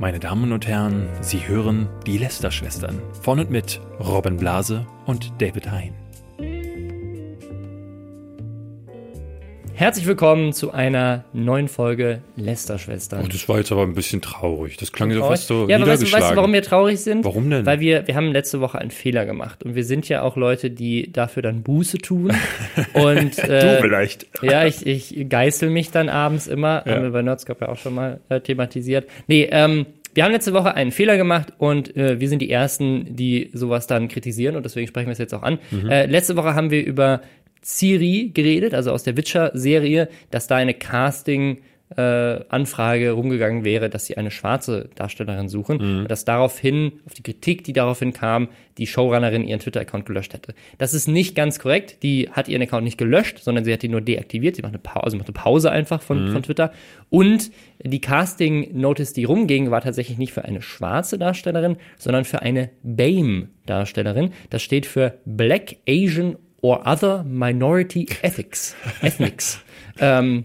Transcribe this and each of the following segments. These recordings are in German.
Meine Damen und Herren, Sie hören die Lester-Schwestern von und mit Robin Blase und David Hein. Herzlich willkommen zu einer neuen Folge Lester-Schwestern. Oh, das war jetzt aber ein bisschen traurig. Das klang so fast so ja, aber weißt, du- weißt du, warum wir traurig sind? Warum denn? Weil wir, wir haben letzte Woche einen Fehler gemacht und wir sind ja auch Leute, die dafür dann Buße tun. und äh, du vielleicht. ja, ich, ich geißel mich dann abends immer. Haben wir bei Nerdscope ja auch schon mal äh, thematisiert. Nee, ähm, wir haben letzte Woche einen Fehler gemacht und äh, wir sind die Ersten, die sowas dann kritisieren und deswegen sprechen wir es jetzt auch an. Äh, letzte Woche haben wir über Ciri geredet, also aus der Witcher-Serie, dass da eine Casting- äh, Anfrage rumgegangen wäre, dass sie eine schwarze Darstellerin suchen, Mhm. und dass daraufhin, auf die Kritik, die daraufhin kam, die Showrunnerin ihren Twitter-Account gelöscht hätte. Das ist nicht ganz korrekt. Die hat ihren Account nicht gelöscht, sondern sie hat ihn nur deaktiviert. Sie macht eine Pause, also macht eine Pause einfach von, von Twitter. Und die Casting-Notice, die rumging, war tatsächlich nicht für eine schwarze Darstellerin, sondern für eine BAME-Darstellerin. Das steht für Black, Asian or Other Minority Ethics. Ethnics. ähm,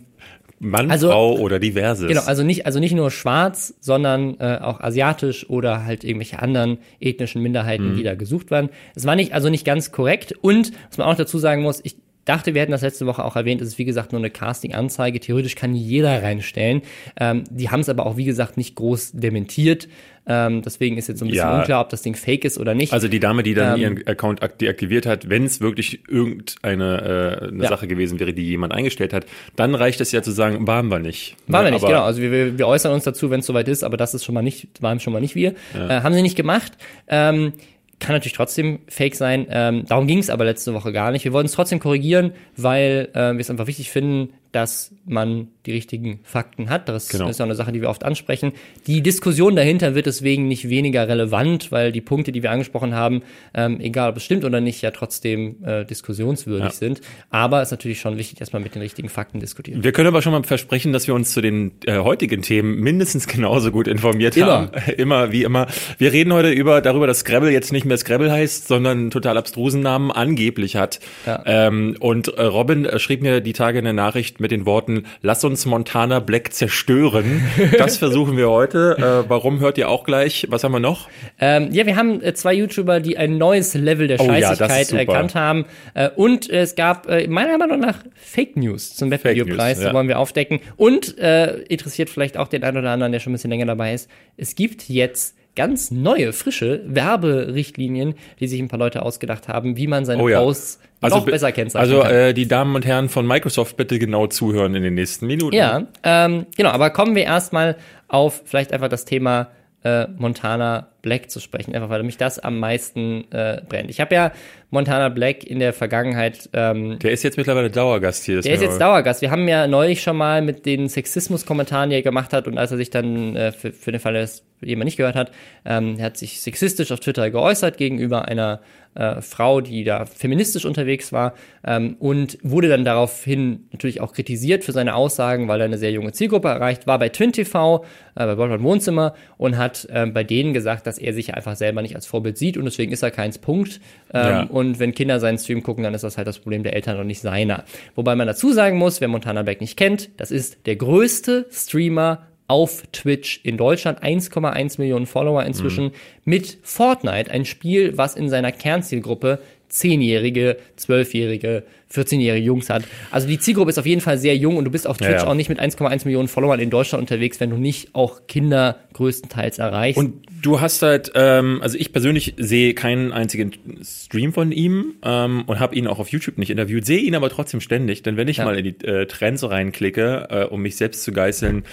Mann, Also- Frau oder diverses. Genau, also nicht, also nicht nur schwarz, sondern äh, auch asiatisch oder halt irgendwelche anderen ethnischen Minderheiten, die da gesucht waren. Es war nicht, also nicht ganz korrekt. Und was man auch dazu sagen muss, ich dachte, wir hätten das letzte Woche auch erwähnt, es ist wie gesagt nur eine Casting-Anzeige. Theoretisch kann jeder reinstellen. Ähm, die haben es aber auch, wie gesagt, nicht groß dementiert. Ähm, deswegen ist jetzt so ein bisschen Ja. unklar, ob das Ding fake ist oder nicht. Also die Dame, die dann Ähm, ihren Account ak- deaktiviert hat, wenn es wirklich irgendeine äh, eine Ja. Sache gewesen wäre, die jemand eingestellt hat, dann reicht es ja zu sagen, waren wir nicht. Waren wir Ne, nicht, genau. Also wir, wir, wir äußern uns dazu, wenn es soweit ist, aber das ist schon mal nicht, waren schon mal nicht wir. Äh, haben sie nicht gemacht. Ähm, kann natürlich trotzdem fake sein. Ähm, darum ging es aber letzte Woche gar nicht. Wir wollten es trotzdem korrigieren, weil äh, wir es einfach wichtig finden, dass man die richtigen Fakten hat. Das Genau. ist ja eine Sache, die wir oft ansprechen. Die Diskussion dahinter wird deswegen nicht weniger relevant, weil die Punkte, die wir angesprochen haben, ähm, egal ob es stimmt oder nicht, ja trotzdem äh, diskussionswürdig Ja. sind. Aber es ist natürlich schon wichtig, dass man mit den richtigen Fakten diskutiert. Wir können aber schon mal versprechen, dass wir uns zu den äh, heutigen Themen mindestens genauso gut informiert Immer. haben. Immer, wie immer. Wir reden heute über darüber, dass Scrabble jetzt nicht mehr Scrabble heißt, sondern einen total abstrusen Namen angeblich hat. Ja. Ähm, und äh, Robin äh, schrieb mir die Tage eine Nachricht mit den Worten, lass uns Montana Black zerstören. Das versuchen wir heute. Äh, warum hört ihr auch gleich? Was haben wir noch? Ähm, ja, wir haben äh, zwei YouTuber, die ein neues Level der Oh ja, Scheißigkeit erkannt haben. Äh, und es gab äh, meiner Meinung nach Fake News zum Webvideopreis, News, ja. wollen wir aufdecken. Und äh, interessiert vielleicht auch den einen oder anderen, der schon ein bisschen länger dabei ist. Es gibt jetzt ganz neue, frische Werberichtlinien, die sich ein paar Leute ausgedacht haben, wie man seine Oh ja. Posts noch be- besser kennzeichnen Also kann. äh, die Damen und Herren von Microsoft bitte genau zuhören in den nächsten Minuten. Ja, ähm, genau, aber kommen wir erstmal auf vielleicht einfach das Thema äh, Montana Black zu sprechen, einfach weil mich das am meisten äh, brennt. Ich habe ja Montana Black in der Vergangenheit, ähm, Der ist jetzt mittlerweile Dauergast hier. der ist jetzt Dauergast. Wir haben ja neulich schon mal mit den Sexismus-Kommentaren, die er gemacht hat und als er sich dann äh, für, für den Fall, dass jemand nicht gehört hat, ähm, er hat sich sexistisch auf Twitter geäußert gegenüber einer äh, Frau, die da feministisch unterwegs war ähm, und wurde dann daraufhin natürlich auch kritisiert für seine Aussagen, weil er eine sehr junge Zielgruppe erreicht, war bei Twin TV, äh, bei Wolfram Wohnzimmer und hat ähm, bei denen gesagt, dass er sich einfach selber nicht als Vorbild sieht und deswegen ist er keins Punkt. Ähm, Ja. Und wenn Kinder seinen Stream gucken, dann ist das halt das Problem der Eltern und nicht seiner. Wobei man dazu sagen muss, wer Montana Black nicht kennt, das ist der größte Streamer auf Twitch in Deutschland, 1,1 Millionen Follower inzwischen, mit Fortnite, ein Spiel, was in seiner Kernzielgruppe 10-jährige, 12-jährige, 14-jährige Jungs hat. Also die Zielgruppe ist auf jeden Fall sehr jung und du bist auf Ja, Twitch ja. auch nicht mit 1,1 Millionen Followern in Deutschland unterwegs, wenn du nicht auch Kinder größtenteils erreichst. Und du hast halt, ähm, also ich persönlich sehe keinen einzigen Stream von ihm ähm, und habe ihn auch auf YouTube nicht interviewt, sehe ihn aber trotzdem ständig, denn wenn ich Ja. mal in die äh, Trends reinklicke, äh, um mich selbst zu geißeln,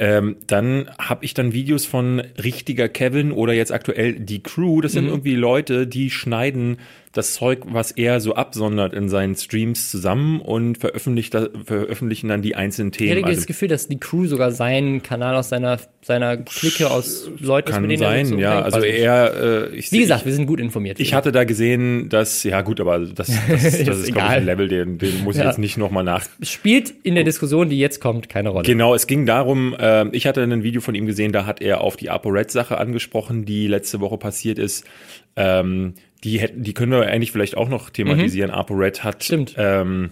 ähm, dann habe ich dann Videos von richtiger Kevin oder jetzt aktuell die Crew. Das sind Mhm. irgendwie Leute, die schneiden das Zeug, was er so absondert in seinen Streams zusammen und veröffentlichen dann die einzelnen Ich Themen. hätte Also das Gefühl, dass die Crew sogar seinen Kanal aus seiner, seiner Clique aus Leuten, kann mit denen er sein, so ja. Also weiß nicht. er, äh, ich Wie gesagt, wir sind gut informiert. Ich hatte da gesehen, dass, ja gut, aber das, das, das ist, glaube ich, ein Level, den, den muss ich Ja. jetzt nicht nochmal nach. spielt in der Diskussion, die jetzt kommt, keine Rolle. Genau, es ging darum, ähm, ich hatte ein Video von ihm gesehen, da hat er auf die ApoRed-Sache angesprochen, die letzte Woche passiert ist. Ähm, die hätten, die können wir eigentlich vielleicht auch noch thematisieren. ApoRed hat, Stimmt. ähm,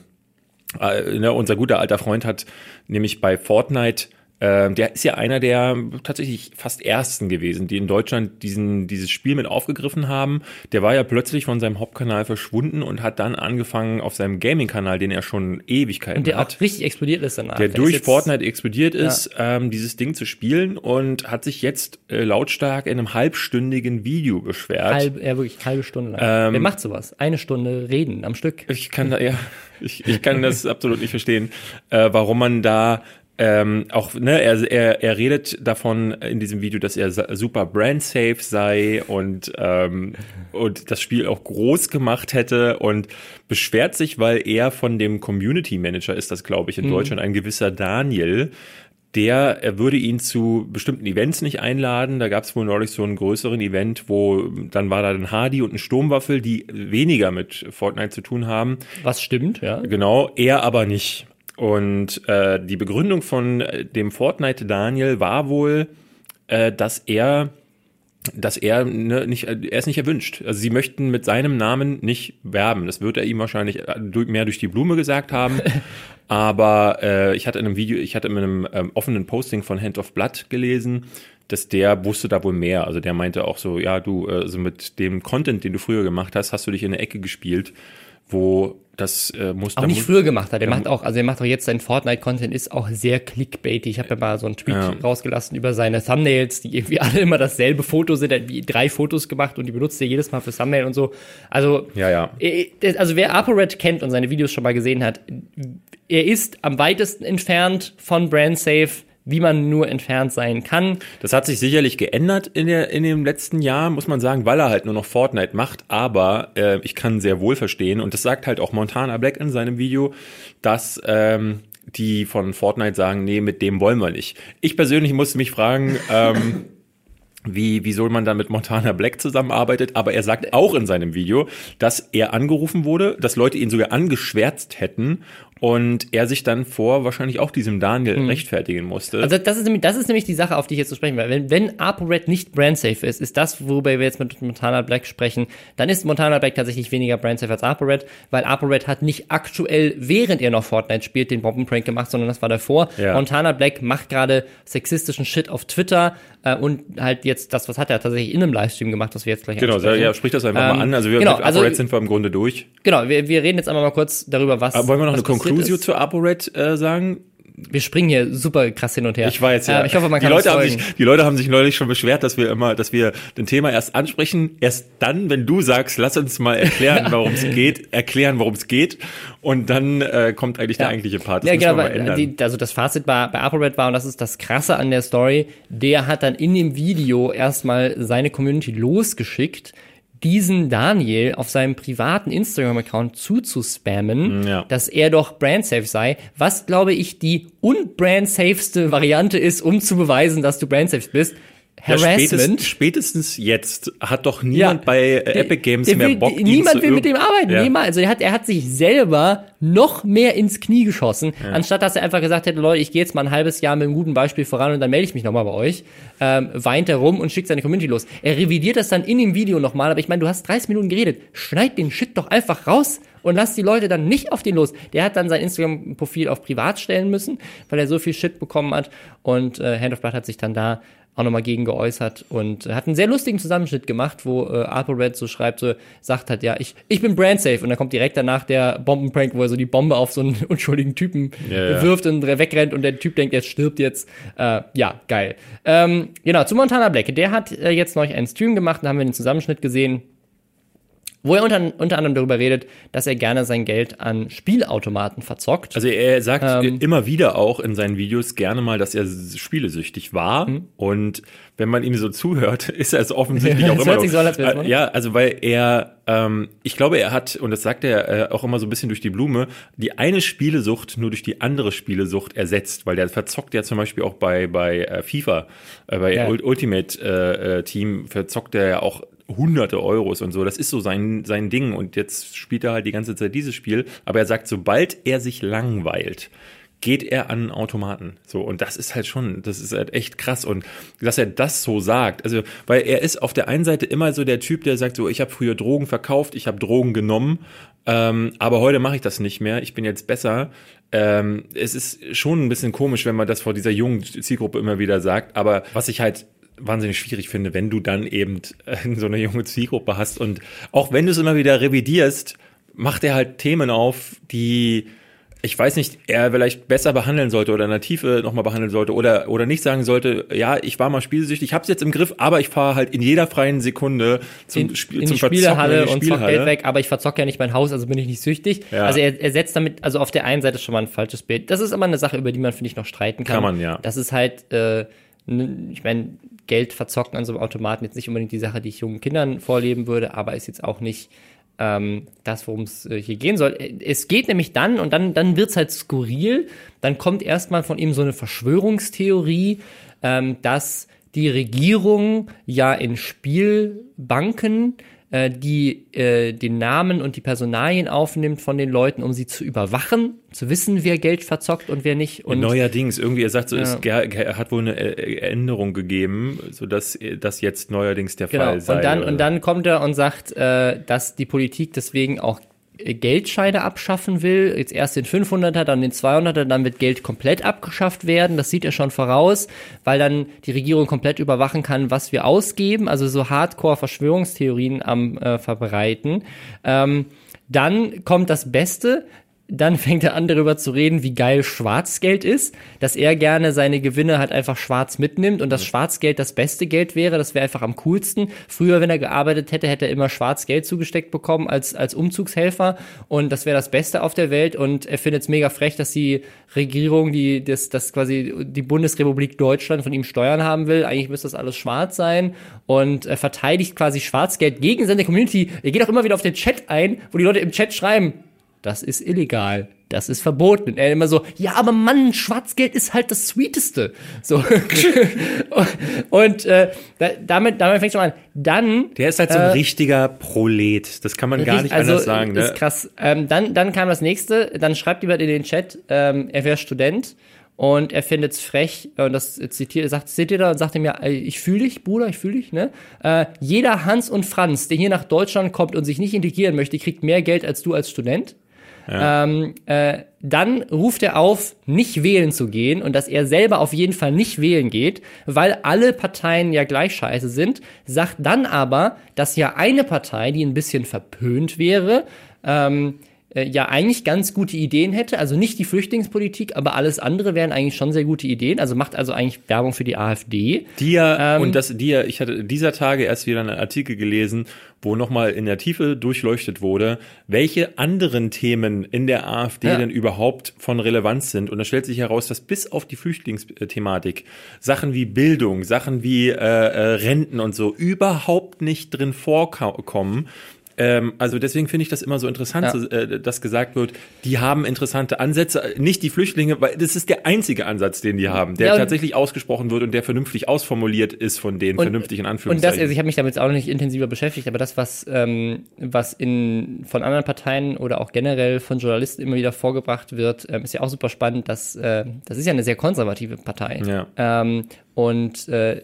äh, ne, unser guter alter Freund hat nämlich bei Fortnite Ähm, der ist ja einer der tatsächlich fast ersten gewesen, die in Deutschland diesen, dieses Spiel mit aufgegriffen haben. Der war ja plötzlich von seinem Hauptkanal verschwunden und hat dann angefangen auf seinem Gaming-Kanal, den er schon Ewigkeiten Und der hat. auch richtig explodiert ist danach. der Der durch Fortnite explodiert ist, ähm, dieses Ding zu spielen und hat sich jetzt äh, lautstark in einem halbstündigen Video beschwert. Halb, ja, wirklich halbe Stunde lang. Ähm, Wer macht sowas? Eine Stunde reden am Stück. Ich kann da, ja, ich, ich kann das absolut nicht verstehen, äh, warum man da ähm, auch, ne, er, er, er redet davon in diesem Video, dass er super brand-safe sei und, ähm, und das Spiel auch groß gemacht hätte und beschwert sich, weil er von dem Community Manager ist das, glaube ich, in Deutschland, ein gewisser Daniel, der, er würde ihn zu bestimmten Events nicht einladen. Da gab es wohl neulich so einen größeren Event, wo dann war da ein Hardy und ein Sturmwaffel, die weniger mit Fortnite zu tun haben. Was stimmt, ja. Genau, er aber nicht. Und äh, die Begründung von äh, dem Fortnite Daniel war wohl, äh, dass er dass er ne, nicht, er ist nicht erwünscht. Also sie möchten mit seinem Namen nicht werben. Das wird er ihm wahrscheinlich äh, mehr durch die Blume gesagt haben. Aber äh, ich hatte in einem Video, ich hatte in einem ähm, offenen Posting von Hand of Blood gelesen, dass der wusste da wohl mehr. Also der meinte auch so, ja, du, äh, also mit dem Content, den du früher gemacht hast, hast du dich in eine Ecke gespielt, wo das äh, muss Auch nicht früher gemacht hat. Er macht auch, also er macht auch jetzt sein Fortnite-Content ist auch sehr clickbaity. Ich habe ja mal so einen Tweet Ja. rausgelassen über seine Thumbnails, die irgendwie alle immer dasselbe Foto sind. Er hat wie drei Fotos gemacht und die benutzt er jedes Mal für Thumbnail und so. Also, Ja, ja. äh, also wer ApoRed kennt und seine Videos schon mal gesehen hat, er ist am weitesten entfernt von BrandSafe, wie man nur entfernt sein kann. Das hat sich sicherlich geändert in, der, in dem letzten Jahr, muss man sagen, weil er halt nur noch Fortnite macht. Aber äh, ich kann sehr wohl verstehen, und das sagt halt auch Montana Black in seinem Video, dass ähm, die von Fortnite sagen, nee, mit dem wollen wir nicht. Ich persönlich musste mich fragen, ähm, wie, wie soll man dann mit Montana Black zusammenarbeitet, aber er sagt auch in seinem Video, dass er angerufen wurde, dass Leute ihn sogar angeschwärzt hätten und er sich dann vor wahrscheinlich auch diesem Daniel rechtfertigen musste. Also das ist, nämlich, das ist nämlich die Sache, auf die ich jetzt zu sprechen will. Wenn, wenn ApoRed nicht brandsafe ist, ist das, worüber wir jetzt mit Montana Black sprechen, dann ist Montana Black tatsächlich weniger brandsafe als ApoRed, weil ApoRed hat nicht aktuell, während er noch Fortnite spielt, den Bombenprank gemacht, sondern das war davor. Ja. Montana Black macht gerade sexistischen Shit auf Twitter äh, und halt jetzt das, was hat er tatsächlich in einem Livestream gemacht, was wir jetzt gleich Genau, ansprechen. ja, sprich das einfach Ähm, mal an. Also wir genau, mit also- ApoRed sind wir im Grunde durch. Genau, wir, wir reden jetzt einmal mal kurz darüber, was Aber wollen wir noch eine Conclusio ist. zu ApoRed äh, sagen? Wir springen hier super krass hin und her. Ich weiß ja. Äh, ich hoffe, man die kann Leute uns haben sich, Die Leute haben sich neulich schon beschwert, dass wir immer, dass wir den Thema erst ansprechen, erst dann, wenn du sagst, lass uns mal erklären, worum es geht, erklären, worum es geht, und dann äh, kommt eigentlich der eigentliche Part. Das ja, genau, ändern. die, also das Fazit bei, bei ApoRed war, und das ist das Krasse an der Story, der hat dann in dem Video erstmal seine Community losgeschickt, diesen Daniel auf seinem privaten Instagram-Account zuzuspammen, Ja. dass er doch brandsafe sei, was, glaube ich, die unbrandsafeste Variante ist, um zu beweisen, dass du brandsafe bist. Ja, spätestens, spätestens jetzt hat doch niemand bei äh, Der- Epic Games mehr will, Bock, Niemand will mit dem arbeiten. Ja. Niemand. Also er hat, er hat sich selber noch mehr ins Knie geschossen, anstatt dass er einfach gesagt hätte, Leute, ich gehe jetzt mal ein halbes Jahr mit einem guten Beispiel voran und dann melde ich mich nochmal bei euch. Ähm, weint er rum und schickt seine Community los. Er revidiert das dann in dem Video nochmal, aber ich meine, du hast 30 Minuten geredet. Schneid den Shit doch einfach raus und lass die Leute dann nicht auf den los. Der hat dann sein Instagram-Profil auf privat stellen müssen, weil er so viel Shit bekommen hat und äh, Hand of Blood hat sich dann da auch nochmal gegen geäußert und hat einen sehr lustigen Zusammenschnitt gemacht, wo äh, ApoRed so schreibt, so sagt hat, ja, ich, ich bin brandsafe und dann kommt direkt danach der Bombenprank, wo er so die Bombe auf so einen unschuldigen Typen Ja, ja. wirft und wegrennt und der Typ denkt, er stirbt jetzt. Äh, ja, geil. Ähm, genau, zu Montana Black. Der hat äh, jetzt neulich einen Stream gemacht, da haben wir den Zusammenschnitt gesehen, wo er unter, unter anderem darüber redet, dass er gerne sein Geld an Spielautomaten verzockt. Also er sagt Ähm. immer wieder auch in seinen Videos gerne mal, dass er spielesüchtig war. Mhm. Und wenn man ihm so zuhört, ist er es offensichtlich auch immer sich so als Äh. Ja, also weil er, ähm, ich glaube, er hat, und das sagt er äh, auch immer so ein bisschen durch die Blume, die eine Spielesucht nur durch die andere Spielesucht ersetzt, weil der verzockt ja zum Beispiel auch bei, bei äh, FIFA, äh, bei Ja. Ul- Ultimate äh, äh, Team verzockt er ja auch hunderte Euros und so. Das ist so sein, sein Ding. Und jetzt spielt er halt die ganze Zeit dieses Spiel. Aber er sagt, sobald er sich langweilt, geht er an Automaten. So, und das ist halt schon, das ist halt echt krass. Und dass er das so sagt, also, weil er ist auf der einen Seite immer so der Typ, der sagt so, ich habe früher Drogen verkauft, ich habe Drogen genommen, ähm, aber heute mache ich das nicht mehr, ich bin jetzt besser. Ähm, es ist schon ein bisschen komisch, wenn man das vor dieser jungen Zielgruppe immer wieder sagt, aber was ich halt wahnsinnig schwierig finde, wenn du dann eben äh, so eine junge Zielgruppe hast und auch wenn du es immer wieder revidierst, macht er halt Themen auf, die ich weiß nicht, er vielleicht besser behandeln sollte oder in der Tiefe nochmal behandeln sollte oder, oder nicht sagen sollte, ja, ich war mal spielsüchtig, ich habe es jetzt im Griff, aber ich fahre halt in jeder freien Sekunde zum, in, Spiel, in zum die Spielehalle in die und zock Geld weg, aber ich verzocke ja nicht mein Haus, also bin ich nicht süchtig. Ja. Also er, er setzt damit, also auf der einen Seite schon mal ein falsches Bild. Das ist aber eine Sache, über die man, finde ich, noch streiten kann. Kann man, ja. Das ist halt, äh, ich meine, Geld verzocken an so einem Automaten jetzt nicht unbedingt die Sache, die ich jungen Kindern vorleben würde, aber ist jetzt auch nicht ähm, das, worum es äh, hier gehen soll. Es geht nämlich dann, und dann, dann wird's halt skurril, dann kommt erstmal von ihm so eine Verschwörungstheorie, ähm, dass die Regierung ja in Spielbanken äh, die äh, den Namen und die Personalien aufnimmt von den Leuten, um sie zu überwachen, zu wissen, wer Geld verzockt und wer nicht. Und neuerdings, irgendwie, er sagt so, Ja. es hat wohl eine Ä- Änderung gegeben, sodass das jetzt neuerdings der Genau. Fall sei. Und dann, und dann kommt er und sagt, äh, dass die Politik deswegen auch äh, Geldscheine abschaffen will. Jetzt erst den 500er, dann den 200er, dann wird Geld komplett abgeschafft werden. Das sieht er schon voraus, weil dann die Regierung komplett überwachen kann, was wir ausgeben. Also so Hardcore-Verschwörungstheorien am äh, verbreiten. Ähm, dann kommt das Beste. Dann fängt er an, darüber zu reden, wie geil Schwarzgeld ist, dass er gerne seine Gewinne halt einfach schwarz mitnimmt und dass Schwarzgeld das beste Geld wäre, das wäre einfach am coolsten. Früher, wenn er gearbeitet hätte, hätte er immer Schwarzgeld zugesteckt bekommen als, als Umzugshelfer und das wäre das Beste auf der Welt und er findet es mega frech, dass die Regierung, die das, das quasi die Bundesrepublik Deutschland von ihm Steuern haben will. Eigentlich müsste das alles schwarz sein und er verteidigt quasi Schwarzgeld gegen seine Community. Er geht auch immer wieder auf den Chat ein, wo die Leute im Chat schreiben, das ist illegal, das ist verboten. Und er immer so, ja, aber Mann, Schwarzgeld ist halt das Sweeteste. So. und äh, da, damit, damit fängt schon an. Dann Der ist halt so ein richtiger Prolet. Das kann man gar nicht also, anders sagen. Ne? Ist krass. Ähm, dann, dann kam das nächste. Dann schreibt jemand in den Chat, ähm, er wäre Student und er findet es frech. Und das zitiert, sagt, zitiert er und sagt ihm ja, ich fühle dich, Bruder, ich fühle dich. Ne? Äh, jeder Hans und Franz, der hier nach Deutschland kommt und sich nicht integrieren möchte, kriegt mehr Geld als du als Student. Ähm, äh, dann ruft er auf, nicht wählen zu gehen und dass er selber auf jeden Fall nicht wählen geht, weil alle Parteien ja gleich scheiße sind, sagt dann aber, dass ja eine Partei, die ein bisschen verpönt wäre, ähm, äh, ja eigentlich ganz gute Ideen hätte, also nicht die Flüchtlingspolitik, aber alles andere wären eigentlich schon sehr gute Ideen, also macht also eigentlich Werbung für die AfD. Die ja, Ähm, und das, die ja, ich hatte dieser Tage erst wieder einen Artikel gelesen, wo nochmal in der Tiefe durchleuchtet wurde, welche anderen Themen in der AfD Ja. denn überhaupt von Relevanz sind. Und da stellt sich heraus, dass bis auf die Flüchtlingsthematik Sachen wie Bildung, Sachen wie äh, äh, Renten und so überhaupt nicht drin vorkommen. Ähm, also deswegen finde ich das immer so interessant, Ja. äh, dass gesagt wird, die haben interessante Ansätze, nicht die Flüchtlinge, weil das ist der einzige Ansatz, den die haben, der Ja, und- tatsächlich ausgesprochen wird und der vernünftig ausformuliert ist von denen, vernünftig in Und das, Anführungszeichen. also ich habe mich damit jetzt auch noch nicht intensiver beschäftigt, aber das, was, ähm, was in, von anderen Parteien oder auch generell von Journalisten immer wieder vorgebracht wird, ähm, ist ja auch super spannend, dass äh, das ist ja eine sehr konservative Partei. Ja. Ähm, und äh,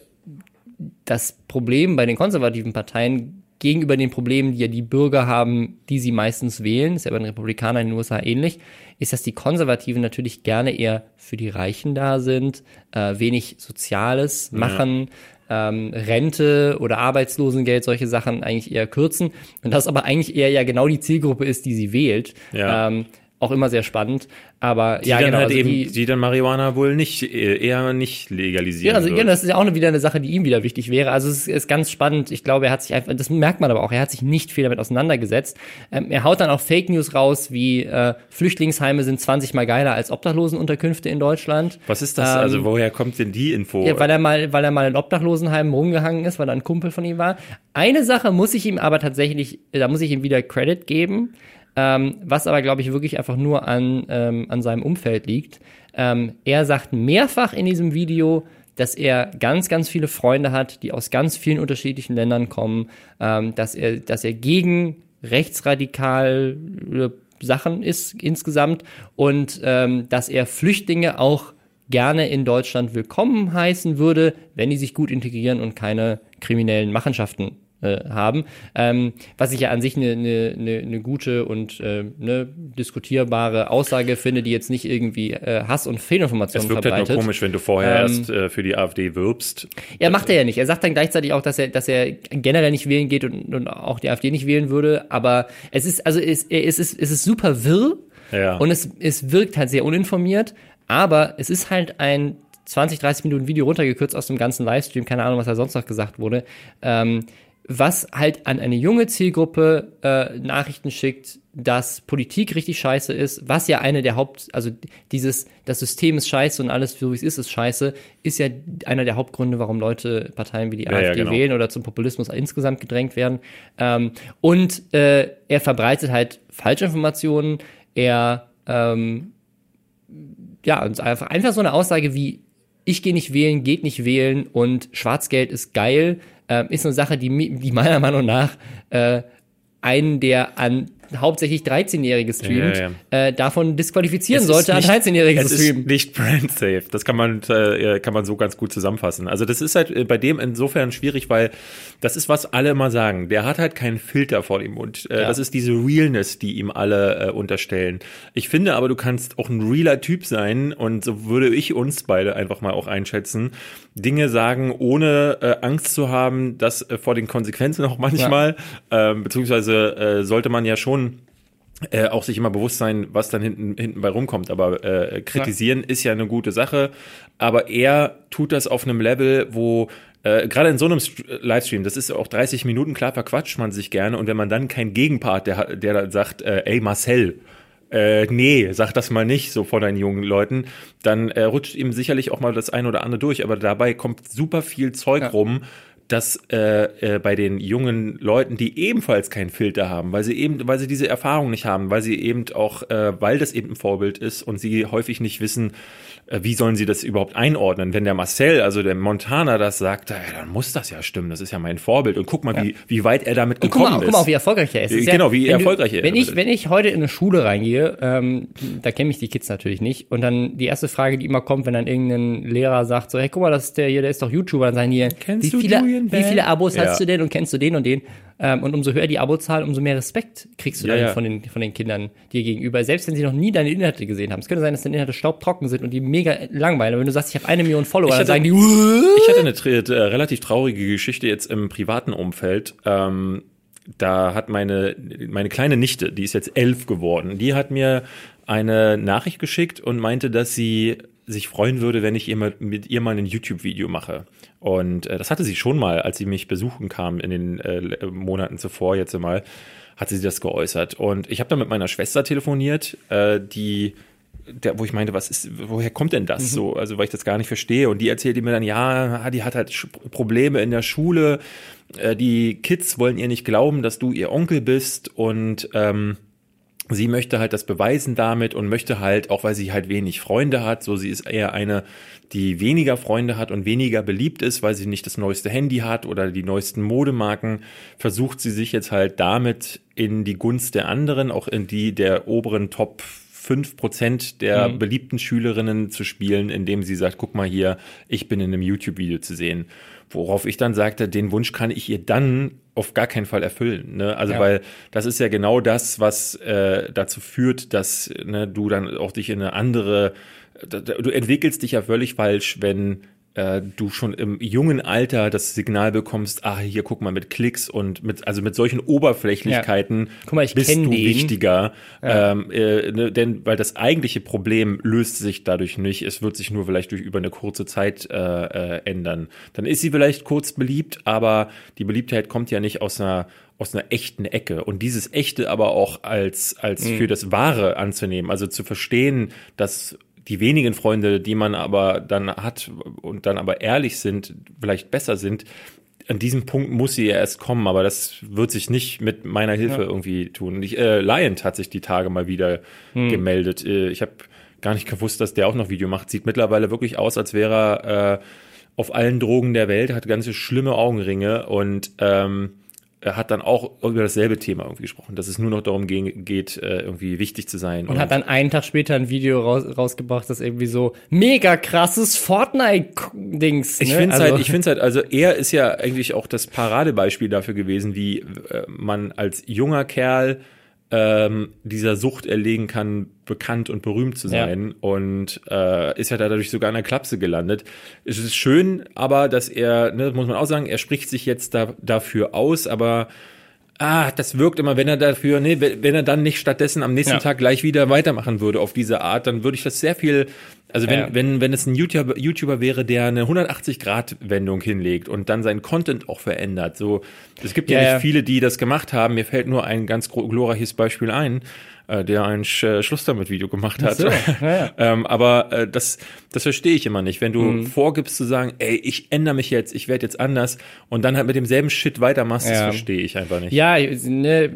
das Problem bei den konservativen Parteien gegenüber den Problemen, die ja die Bürger haben, die sie meistens wählen, ist ja bei den Republikanern in den USA ähnlich, ist, dass die Konservativen natürlich gerne eher für die Reichen da sind, äh, wenig Soziales machen, ähm, Rente oder Arbeitslosengeld, solche Sachen eigentlich eher kürzen und das aber eigentlich eher ja genau die Zielgruppe ist, die sie wählt. Ja. Ähm, auch immer sehr spannend, aber die ja, dann genau, halt also eben, die, die, dann Marihuana wohl nicht, äh, eher nicht legalisieren. Ja, also genau, das ist ja auch wieder eine Sache, die ihm wieder wichtig wäre. Also es ist, ist ganz spannend. Ich glaube, er hat sich einfach, das merkt man aber auch, er hat sich nicht viel damit auseinandergesetzt. Ähm, er haut dann auch Fake News raus, wie äh, Flüchtlingsheime sind 20 mal geiler als Obdachlosenunterkünfte in Deutschland. Was ist das? Ähm, also woher kommt denn die Info? Ja, weil er mal, weil er mal in Obdachlosenheimen rumgehangen ist, weil er ein Kumpel von ihm war. Eine Sache muss ich ihm aber tatsächlich, da muss ich ihm wieder Credit geben, ähm, was aber, glaube ich, wirklich einfach nur an, ähm, an seinem Umfeld liegt. Ähm, er sagt mehrfach in diesem Video, dass er ganz, ganz viele Freunde hat, die aus ganz vielen unterschiedlichen Ländern kommen, ähm, dass er, dass er gegen rechtsradikal Sachen ist insgesamt und ähm, dass er Flüchtlinge auch gerne in Deutschland willkommen heißen würde, wenn die sich gut integrieren und keine kriminellen Machenschaften äh, haben. Ähm, was ich ja an sich eine, eine, eine, eine gute und äh, eine diskutierbare Aussage finde, die jetzt nicht irgendwie äh, Hass und Fehlinformationen verbreitet. Es wirkt halt nur komisch, wenn du vorher ähm, erst äh, für die AfD wirbst. Ja, macht er ja nicht. Er sagt dann gleichzeitig auch, dass er, dass er generell nicht wählen geht und, und auch die AfD nicht wählen würde. Aber es ist, also es, es ist, es ist super wirr. Ja. Und es, es wirkt halt sehr uninformiert, aber es ist halt ein 20, 30 Minuten Video runtergekürzt aus dem ganzen Livestream, keine Ahnung, was da sonst noch gesagt wurde. Ähm, was halt an eine junge Zielgruppe äh, Nachrichten schickt, dass Politik richtig scheiße ist, was ja eine der Haupt, also dieses, das System ist scheiße und alles, so wie es ist, ist scheiße, ist ja einer der Hauptgründe, warum Leute Parteien wie die ja, AfD ja, genau. wählen oder zum Populismus insgesamt gedrängt werden. Ähm, und äh, er verbreitet halt Falschinformationen, er ähm, ja, einfach, einfach so eine Aussage wie ich gehe nicht wählen, geht nicht wählen und Schwarzgeld ist geil, äh, ist eine Sache, die, die meiner Meinung nach äh, einen, der an hauptsächlich 13-Jährige streamt, ja, ja. Äh, davon disqualifizieren sollte, nicht, an 13-Jährige zu streamen. Ist nicht brand safe. Das kann man, äh, kann man so ganz gut zusammenfassen. Also das ist halt äh, bei dem insofern schwierig, weil das ist, was alle immer sagen. Der hat halt keinen Filter vor dem Mund. Äh, ja. Das ist diese Realness, die ihm alle äh, unterstellen. Ich finde aber, du kannst auch ein realer Typ sein und so würde ich uns beide einfach mal auch einschätzen. Dinge sagen, ohne äh, Angst zu haben, dass äh, vor den Konsequenzen auch manchmal, ja. ähm, beziehungsweise äh, sollte man ja schon äh, auch sich immer bewusst sein, was dann hinten, hinten bei rumkommt. Aber äh, kritisieren ja. ist ja eine gute Sache. Aber er tut das auf einem Level, wo äh, gerade in so einem St Livestream, das ist auch 30 Minuten, klar verquatscht man sich gerne. Und wenn man dann keinen Gegenpart, der, der dann sagt, äh, ey Marcel, äh, nee, sag das mal nicht so vor deinen jungen Leuten, dann äh, rutscht ihm sicherlich auch mal das ein oder andere durch. Aber dabei kommt super viel Zeug ja. rum, dass äh, äh, bei den jungen Leuten, die ebenfalls keinen Filter haben, weil sie eben, weil sie diese Erfahrung nicht haben, weil sie eben auch, äh, weil das eben ein Vorbild ist und sie häufig nicht wissen, äh, wie sollen sie das überhaupt einordnen? Wenn der Marcel, also der Montana, das sagt, ja, dann muss das ja stimmen. Das ist ja mein Vorbild. Und guck mal, ja. wie, wie weit er damit gekommen guck mal, ist. Guck mal, wie erfolgreich er ist. ist genau, wie erfolgreich du, er wenn ist. Ich, wenn ich heute in eine Schule reingehe, ähm, da kenne ich die Kids natürlich nicht. Und dann die erste Frage, die immer kommt, wenn dann irgendein Lehrer sagt, so, hey, guck mal, das ist der hier, der ist doch YouTuber, dann sagen die, Kennst wie, viele, wie viele Abos ja. hast du denn und kennst du den und den? Ähm, und umso höher die Abozahl, umso mehr Respekt kriegst du ja, dann ja. Von, den, von den Kindern dir gegenüber. Selbst wenn sie noch nie deine Inhalte gesehen haben. Es könnte sein, dass deine Inhalte staubtrocken sind und die mega langweilen. Aber wenn du sagst, ich habe eine Million Follower, hatte, dann sagen die, ich hatte eine äh, relativ traurige Geschichte jetzt im privaten Umfeld. Ähm, da hat meine, meine kleine Nichte, die ist jetzt elf geworden, die hat mir eine Nachricht geschickt und meinte, dass sie sich freuen würde, wenn ich ihr mal, mit ihr mal ein YouTube-Video mache. Und äh, das hatte sie schon mal, als sie mich besuchen kam in den äh, Monaten zuvor, jetzt mal, hat sie das geäußert. Und ich habe dann mit meiner Schwester telefoniert, äh, die der, wo ich meinte, was ist, woher kommt denn das mhm. so? Also, weil ich das gar nicht verstehe. Und die erzählte mir dann, ja, die hat halt Probleme in der Schule. Äh, die Kids wollen ihr nicht glauben, dass du ihr Onkel bist. Und ähm, sie möchte halt das beweisen damit und möchte halt, auch weil sie halt wenig Freunde hat, so sie ist eher eine, die weniger Freunde hat und weniger beliebt ist, weil sie nicht das neueste Handy hat oder die neuesten Modemarken, versucht sie sich jetzt halt damit in die Gunst der anderen, auch in die der oberen Top fünf Prozent der mhm. beliebten Schülerinnen zu spielen, indem sie sagt, guck mal hier, ich bin in einem YouTube-Video zu sehen. Worauf ich dann sagte, den Wunsch kann ich ihr dann auf gar keinen Fall erfüllen. Ne? Also ja. weil das ist ja genau das, was äh, dazu führt, dass ne, du dann auch dich in eine andere, du entwickelst dich ja völlig falsch, wenn äh, du schon im jungen Alter das Signal bekommst, ah, hier guck mal mit Klicks und mit, also mit solchen Oberflächlichkeiten ja. Guck mal, ich bist du den. wichtiger. Ja. Ähm, äh, ne, denn, weil das eigentliche Problem löst sich dadurch nicht. Es wird sich nur vielleicht durch über eine kurze Zeit äh, äh, ändern. Dann ist sie vielleicht kurz beliebt, aber die Beliebtheit kommt ja nicht aus einer aus einer echten Ecke und dieses echte aber auch als als mhm. für das Wahre anzunehmen, also zu verstehen, dass die wenigen Freunde, die man aber dann hat und dann aber ehrlich sind, vielleicht besser sind, an diesem Punkt muss sie ja erst kommen, aber das wird sich nicht mit meiner Hilfe ja. irgendwie tun. Ich, äh, Lion hat sich die Tage mal wieder hm. gemeldet. Äh, ich habe gar nicht gewusst, dass der auch noch Video macht. Sieht mittlerweile wirklich aus, als wäre er äh, auf allen Drogen der Welt, hat ganz schlimme Augenringe und ähm, hat dann auch über dasselbe Thema irgendwie gesprochen, dass es nur noch darum ging, geht, äh, irgendwie wichtig zu sein. Und, und hat dann einen Tag später ein Video raus, rausgebracht, das irgendwie so mega krasses Fortnite-Dings. Ich ne? finde also, halt, ich finde halt, also er ist ja eigentlich auch das Paradebeispiel dafür gewesen, wie äh, man als junger Kerl ähm, dieser Sucht erlegen kann, bekannt und berühmt zu sein. Ja. Und äh, ist ja dadurch sogar in der Klapse gelandet. Es ist schön, aber dass er, ne, muss man auch sagen, er spricht sich jetzt da, dafür aus, aber ah, das wirkt immer, wenn er dafür, nee, wenn er dann nicht stattdessen am nächsten ja. Tag gleich wieder weitermachen würde auf diese Art, dann würde ich das sehr viel also wenn, ja. wenn, wenn es ein YouTuber, YouTuber wäre, der eine 180-Grad-Wendung hinlegt und dann seinen Content auch verändert. So, es gibt ja, ja nicht viele, die das gemacht haben. Mir fällt nur ein ganz glorreiches Beispiel ein, äh, der ein Sch äh, Schluss damit Video gemacht hat. So, ja, ähm, aber äh, das, das verstehe ich immer nicht. Wenn du mhm. vorgibst zu sagen, ey, ich ändere mich jetzt, ich werde jetzt anders und dann halt mit demselben Shit weitermachst, das verstehe ich einfach nicht. Ja, ne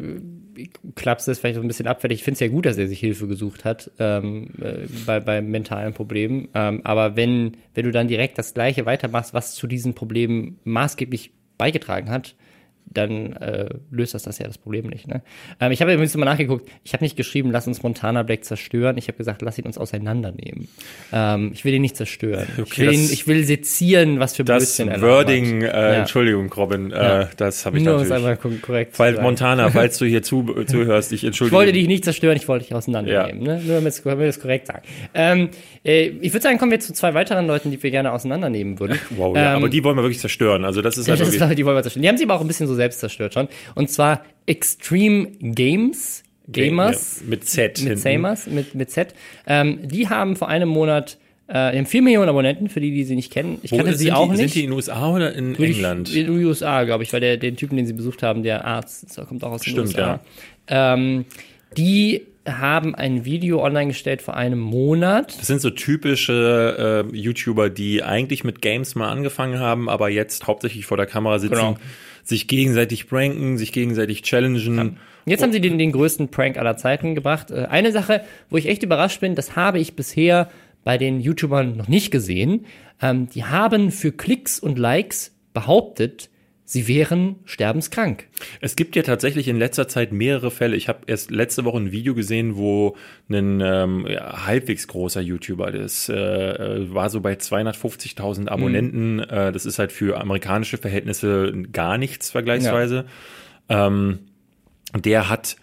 Klaps ist vielleicht so ein bisschen abfällig. Ich finde es ja gut, dass er sich Hilfe gesucht hat ähm, äh, bei, bei mentalen Problemen. Ähm, aber wenn, wenn du dann direkt das Gleiche weitermachst, was zu diesen Problemen maßgeblich beigetragen hat, dann äh, löst das das ja das Problem nicht. Ne? Ähm, ich habe übrigens mal nachgeguckt, ich habe nicht geschrieben, lass uns Montana Black zerstören. Ich habe gesagt, lass ihn uns auseinandernehmen. Ähm, ich will ihn nicht zerstören. Okay, ich, will ihn, ich will sezieren, was für Blödsinn Das Wording, äh, ja. Entschuldigung, Robin, äh, das habe ich Nur natürlich. Nur korrekt Weil Montana, falls du hier zu, zuhörst, ich entschuldige. Ich wollte dich nicht zerstören, ich wollte dich auseinandernehmen. Ja. Ne? Nur damit wir das korrekt sagen. Ähm, äh, ich würde sagen, kommen wir zu zwei weiteren Leuten, die wir gerne auseinandernehmen würden. Wow, ja, aber ähm, die wollen wir wirklich zerstören. Also das ist halt das ist, die wollen wir zerstören. Die haben sie aber auch ein bisschen so selbst zerstört schon. Und zwar Extreme Games. Gamers. Ja, mit Z. Mit Samers, mit, mit Z. Ähm, die haben vor einem Monat äh, die haben 4 Millionen Abonnenten, für die, die sie nicht kennen. Ich Wo kannte sie auch die, nicht. Sind die in den USA oder in Würde England? in den USA, glaube ich, weil der, den Typen, den sie besucht haben, der Arzt, der kommt auch aus den Stimmt, USA. Ja. Ähm, die haben ein Video online gestellt vor einem Monat. Das sind so typische äh, YouTuber, die eigentlich mit Games mal angefangen haben, aber jetzt hauptsächlich vor der Kamera sitzen, genau. Sich gegenseitig pranken, sich gegenseitig challengen. Ja. Jetzt haben sie den, den größten Prank aller Zeiten gebracht. Äh, eine Sache, wo ich echt überrascht bin, das habe ich bisher bei den YouTubern noch nicht gesehen. Ähm, die haben für Klicks und Likes behauptet, sie wären sterbenskrank. Es gibt ja tatsächlich in letzter Zeit mehrere Fälle. Ich habe erst letzte Woche ein Video gesehen, wo ein ähm, ja, halbwegs großer YouTuber, das äh, äh war so bei 250.000 mhm. Abonnenten. Mhm. Äh, das ist halt für amerikanische Verhältnisse gar nichts vergleichsweise. Ja. Ähm, der hat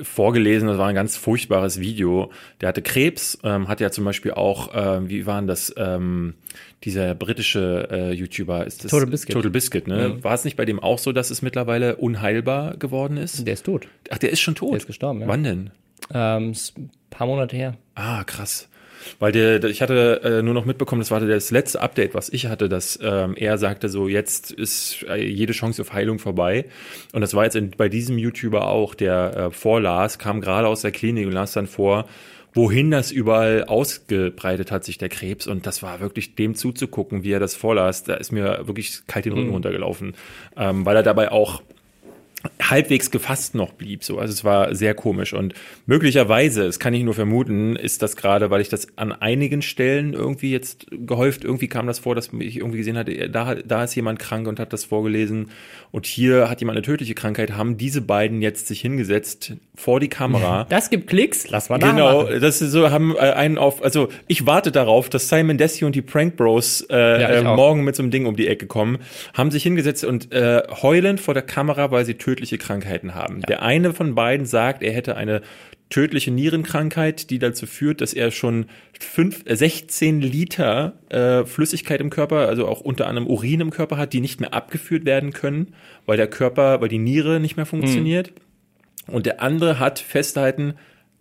vorgelesen, das war ein ganz furchtbares Video. Der hatte Krebs, ähm, hat ja zum Beispiel auch, äh, wie waren das, ähm, dieser britische äh, YouTuber ist das Total Biscuit. Total Biscuit, ne? Mhm. War es nicht bei dem auch so, dass es mittlerweile unheilbar geworden ist? Der ist tot. Ach, der ist schon tot. Der ist gestorben, ja. Wann denn? Ähm, ein paar Monate her. Ah, krass. Weil der, ich hatte äh, nur noch mitbekommen, das war das letzte Update, was ich hatte, dass ähm, er sagte so, jetzt ist äh, jede Chance auf Heilung vorbei. Und das war jetzt in, bei diesem YouTuber auch, der äh, vorlas, kam gerade aus der Klinik und las dann vor, wohin das überall ausgebreitet hat, sich der Krebs. Und das war wirklich dem zuzugucken, wie er das vorlas. Da ist mir wirklich kalt den Rücken mhm. runtergelaufen, ähm, weil er dabei auch halbwegs gefasst noch blieb. So, also es war sehr komisch und möglicherweise, es kann ich nur vermuten, ist das gerade, weil ich das an einigen Stellen irgendwie jetzt gehäuft, irgendwie kam das vor, dass ich irgendwie gesehen hatte, da, da ist jemand krank und hat das vorgelesen und hier hat jemand eine tödliche Krankheit, haben diese beiden jetzt sich hingesetzt vor die Kamera. Das gibt Klicks, lass mal da Genau, machen. das ist so, haben äh, einen auf, also ich warte darauf, dass Simon Desi und die Prank Bros äh, ja, äh, morgen mit so einem Ding um die Ecke kommen, haben sich hingesetzt und äh, heulend vor der Kamera, weil sie tödliche Krankheiten haben. Ja. Der eine von beiden sagt, er hätte eine tödliche Nierenkrankheit, die dazu führt, dass er schon fünf, äh, 16 Liter äh, Flüssigkeit im Körper, also auch unter anderem Urin im Körper hat, die nicht mehr abgeführt werden können, weil der Körper, weil die Niere nicht mehr funktioniert. Mhm. Und der andere hat festhalten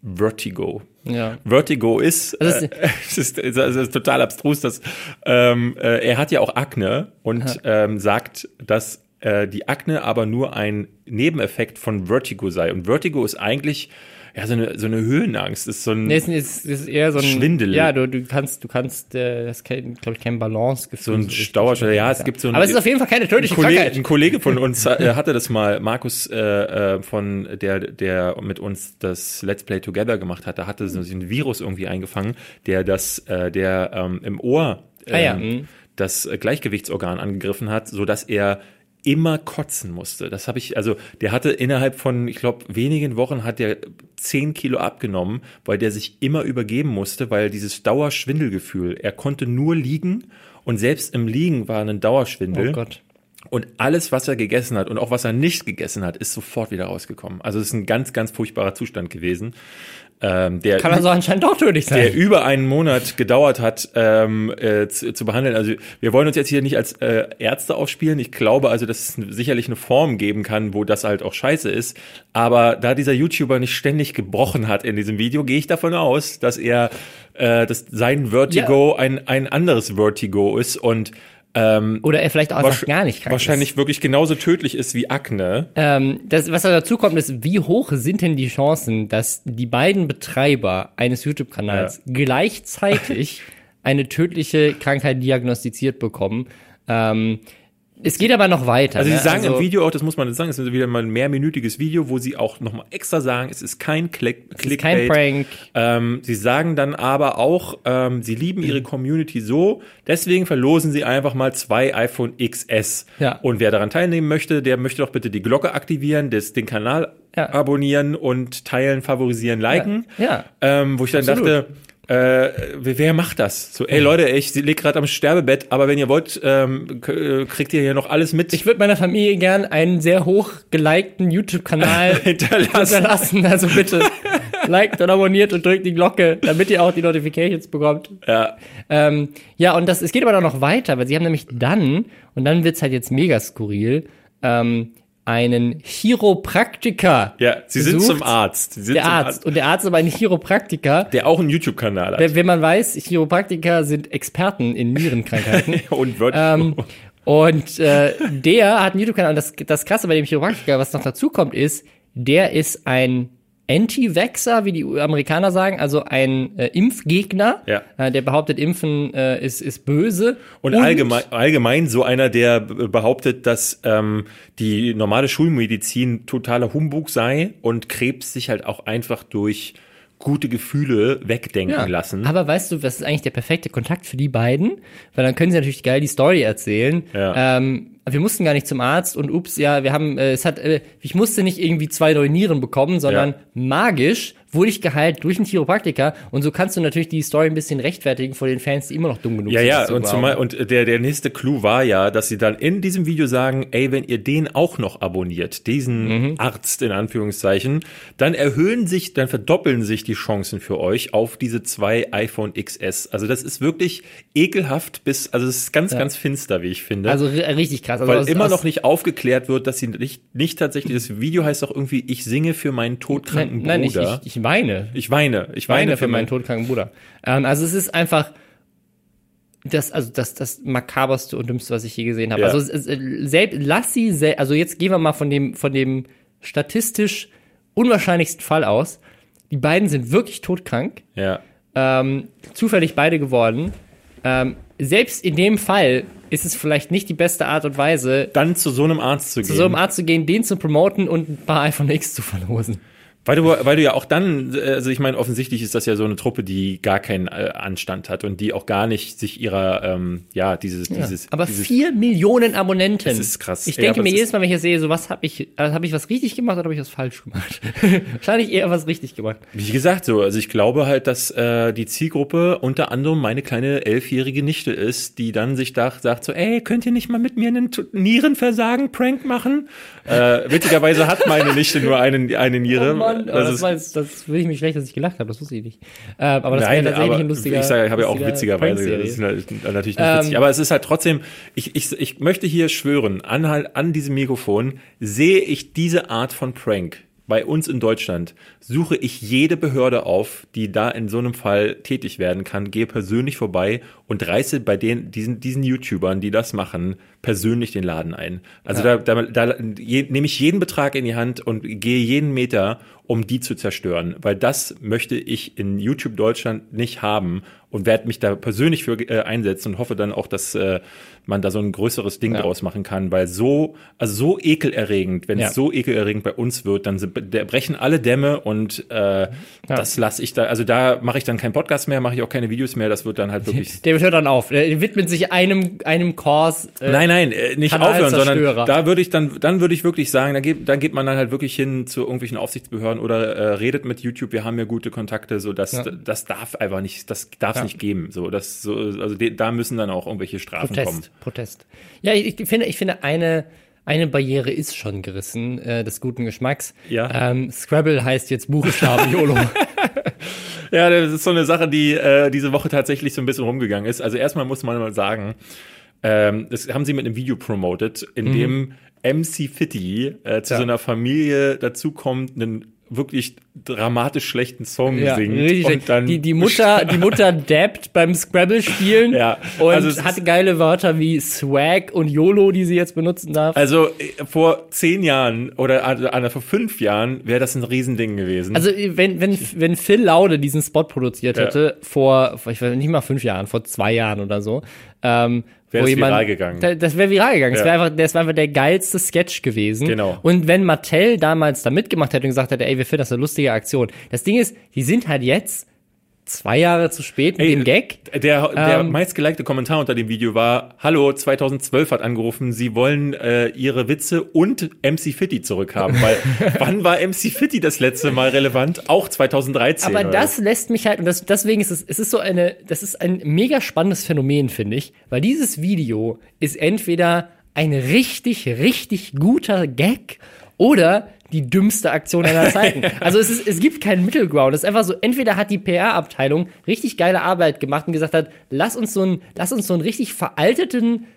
Vertigo. Ja. Vertigo ist, äh, es ist, also ist total abstrus, dass ähm, äh, er hat ja auch Akne und ähm, sagt, dass äh, die Akne aber nur ein Nebeneffekt von Vertigo sei. Und Vertigo ist eigentlich ja, so eine, so eine Höhenangst, ist so ein nee, ist, ist eher so ein Schwindel. Ja, du, du kannst, du kannst, äh, das glaube ich, kein Balancegefühl. So ein Stauerschwelle, ja, es gibt so ein. Aber es ist auf jeden Fall keine tödliche ein Kollege, Krankheit. Ein Kollege von uns äh, hatte das mal, Markus, äh, äh, von der, der mit uns das Let's Play Together gemacht hat, da hatte so ein Virus irgendwie eingefangen, der das, äh, der ähm, im Ohr äh, ah, ja. Ähm, mhm. das Gleichgewichtsorgan angegriffen hat, so dass er immer kotzen musste. Das habe ich, also der hatte innerhalb von, ich glaube, wenigen Wochen hat der zehn Kilo abgenommen, weil der sich immer übergeben musste, weil dieses Dauerschwindelgefühl, er konnte nur liegen und selbst im Liegen war ein Dauerschwindel. Oh Gott. Und alles, was er gegessen hat und auch was er nicht gegessen hat, ist sofort wieder rausgekommen. Also es ist ein ganz, ganz furchtbarer Zustand gewesen. Ähm, der Kann also anscheinend doch tödlich sein. der über einen Monat gedauert hat ähm, äh, zu, zu behandeln. Also wir wollen uns jetzt hier nicht als äh, Ärzte aufspielen. Ich glaube also, dass es sicherlich eine Form geben kann, wo das halt auch scheiße ist. Aber da dieser YouTuber nicht ständig gebrochen hat in diesem Video, gehe ich davon aus, dass er, äh, dass sein Vertigo ein ein anderes Vertigo ist und ähm, Oder er vielleicht auch gar nicht krank wahrscheinlich ist. wirklich genauso tödlich ist wie Akne. Ähm, das, was da dazu kommt, ist, wie hoch sind denn die Chancen, dass die beiden Betreiber eines YouTube-Kanals gleichzeitig eine tödliche Krankheit diagnostiziert bekommen? Ähm, es geht aber noch weiter. Also sie ne? sagen im Video auch, das muss man jetzt sagen, es ist wieder mal ein mehrminütiges Video, wo sie auch nochmal extra sagen, es ist kein Click es ist kein Clickbait. Prank. Ähm, sie sagen dann aber auch, ähm, sie lieben ihre Community so, deswegen verlosen sie einfach mal zwei iPhone XS. Ja. Und wer daran teilnehmen möchte, der möchte doch bitte die Glocke aktivieren, das, den Kanal Ja. abonnieren und teilen, favorisieren, liken. Ja. Ähm, wo ich dann Absolut. dachte, äh, wer macht das? So, ey Leute, ich lieg gerade am Sterbebett, aber wenn ihr wollt, ähm, äh, kriegt ihr hier noch alles mit. Ich würde meiner Familie gern einen sehr hoch gelikten YouTube-Kanal Hinterlassen. hinterlassen. Also bitte liked und abonniert und drückt die Glocke, damit ihr auch die Notifications bekommt. ja. Ähm, ja, und das, es geht aber dann noch weiter, weil sie haben nämlich dann, und dann wird's halt jetzt mega skurril, ähm, einen Chiropraktiker. Ja, sie sind besucht. zum Arzt. Sie sind Der zum Arzt. Und der Arzt ist aber ein Chiropraktiker. der auch einen YouTube-Kanal hat. Wenn wenn man weiß, Chiropraktiker sind Experten in Nierenkrankheiten. und wird ähm, und äh, der hat einen YouTube-Kanal. Und das, das Krasse bei dem Chiropraktiker, was noch dazu kommt, ist, der ist ein Anti-Vaxxer, wie die Amerikaner sagen, also ein äh, Impfgegner, Ja. äh, der behauptet, Impfen äh, ist, ist böse. und, allgemein, allgemein so einer, der behauptet, dass ähm, die normale Schulmedizin totaler Humbug sei und Krebs sich halt auch einfach durch gute Gefühle wegdenken Ja. lassen. Aber weißt du, was ist eigentlich der perfekte Kontakt für die beiden? Weil dann können sie natürlich geil die Story erzählen. Ja. Ähm, wir mussten gar nicht zum Arzt und ups, ja, wir haben, äh, es hat, äh, ich musste nicht irgendwie zwei neue Nieren bekommen, sondern Ja. magisch wurde ich geheilt durch einen Chiropraktiker und so kannst du natürlich die Story ein bisschen rechtfertigen vor den Fans, die immer noch dumm genug Ja, sind. ja, zu und, zumal, und der, der nächste Clou war ja, dass sie dann in diesem Video sagen, ey, wenn ihr den auch noch abonniert, diesen Mhm. Arzt in Anführungszeichen, dann erhöhen sich, dann verdoppeln sich die Chancen für euch auf diese zwei iPhone XS. Also das ist wirklich ekelhaft bis, also es ist ganz, ganz finster, wie ich finde. Also ri- richtig krass. Also weil aus- immer aus- noch nicht aufgeklärt wird, dass sie nicht, nicht tatsächlich, das Video heißt auch irgendwie, ich singe für meinen todkranken Nein, nein ich, Bruder. ich, ich weine. ich weine, ich weine weine für meinen todkranken Bruder. Ähm, also es ist einfach das, also das, das makaberste und dümmste, was ich je gesehen habe. Ja. Also selbst, lass sie, sel also jetzt gehen wir mal von dem, von dem statistisch unwahrscheinlichsten Fall aus. Die beiden sind wirklich todkrank, Ja. ähm, zufällig beide geworden. Ähm, selbst in dem Fall ist es vielleicht nicht die beste Art und Weise, Dann zu so einem Arzt zu, zu gehen. so einem Arzt zu gehen, den zu promoten und ein paar iPhone X zu verlosen. Weil du, weil du ja auch dann, also ich meine, offensichtlich ist das ja so eine Truppe, die gar keinen äh, Anstand hat und die auch gar nicht sich ihrer, ähm, ja, dieses, dieses, Aber dieses, vier Millionen Abonnenten. Das ist krass. Ich Ja, denke aber mir es jedes Mal, wenn ich das sehe, so was habe ich, also habe ich was richtig gemacht oder habe ich was falsch gemacht? Wahrscheinlich eher was richtig gemacht. wie gesagt, so, also ich glaube halt, dass äh, die Zielgruppe unter anderem meine kleine elfjährige Nichte ist, die dann sich da sagt so, ey, könnt ihr nicht mal mit mir einen Nierenversagen-Prank machen? Äh, witzigerweise hat meine Nichte nur eine, eine Niere. Oh Mann, aber das das, war jetzt, das will ich mich schlecht, dass ich gelacht habe, das wusste ich nicht. Ähm, aber das Nein, wäre tatsächlich ein lustiger ich sage, ich habe ja auch witzigerweise, das ist na- natürlich nicht Ähm, witzig, aber es ist halt trotzdem, ich, ich, ich möchte hier schwören, an, halt- an diesem Mikrofon sehe ich diese Art von Prank bei uns in Deutschland, suche ich jede Behörde auf, die da in so einem Fall tätig werden kann, gehe persönlich vorbei und reiße bei den, diesen, diesen YouTubern, die das machen, persönlich den Laden ein. Also da, da, da je, nehme ich jeden Betrag in die Hand und gehe jeden Meter, um die zu zerstören, weil das möchte ich in YouTube Deutschland nicht haben und werde mich da persönlich für äh, einsetzen und hoffe dann auch, dass äh, man da so ein größeres Ding Ja. draus machen kann, weil so, also so ekelerregend, wenn Ja. es so ekelerregend bei uns wird, dann sind brechen alle Dämme und äh, ja. das lasse ich da, also da mache ich dann keinen Podcast mehr, mache ich auch keine Videos mehr, das wird dann halt wirklich. Der hört dann auf, der widmet sich einem, einem Kurs. Äh, nein, nein, äh, nicht aufhören, sondern da würde ich dann, dann würde ich wirklich sagen, da geht, dann geht man dann halt wirklich hin zu irgendwelchen Aufsichtsbehörden oder äh, redet mit YouTube, wir haben ja gute Kontakte, so das, ja. das darf einfach nicht, das darf es ja. nicht geben. So, das, so, also da müssen dann auch irgendwelche Strafen Protest, kommen. Protest. Ja, ich, ich finde, ich finde eine eine Barriere ist schon gerissen, äh, des guten Geschmacks. Ja. Ähm, Scrabble heißt jetzt Buchstaben YOLO. ja, das ist so eine Sache, die äh, diese Woche tatsächlich so ein bisschen rumgegangen ist. Also erstmal muss man mal sagen, ähm, das haben sie mit einem Video promoted, in mhm. dem MC Fitty äh, zu ja. so einer Familie dazukommt, einen wirklich dramatisch schlechten Song ja, singt und dann die, die Mutter die Mutter dabbt beim Scrabble spielen ja, und also hat geile Wörter wie Swag und YOLO die sie jetzt benutzen darf also äh, vor zehn Jahren oder also, vor fünf Jahren wäre das ein Riesending gewesen also wenn wenn wenn Phil Laude diesen Spot produziert hätte ja. vor ich weiß nicht mal fünf Jahren vor zwei Jahren oder so ähm, Wäre es viral gegangen. Das wäre viral gegangen. Ja. Das wäre einfach, das wär einfach der geilste Sketch gewesen. Genau. Und wenn Mattel damals da mitgemacht hätte und gesagt hätte, ey, wir finden das eine lustige Aktion. Das Ding ist, die sind halt jetzt zwei Jahre zu spät mit Ey, dem Gag. Der, der ähm, meistgelikte Kommentar unter dem Video war, hallo, 2012 hat angerufen, sie wollen äh, ihre Witze und MC Fitty zurückhaben, weil wann war MC Fitty das letzte Mal relevant? Auch 2013. Aber oder? das lässt mich halt, und das, deswegen ist es, es ist so eine, das ist ein mega spannendes Phänomen, finde ich, weil dieses Video ist entweder ein richtig, richtig guter Gag oder die dümmste Aktion aller Zeiten. Also es, ist, es gibt keinen Mittelground. Es ist einfach so, entweder hat die PR-Abteilung richtig geile Arbeit gemacht und gesagt hat, lass uns so einen, lass uns so einen richtig veralteten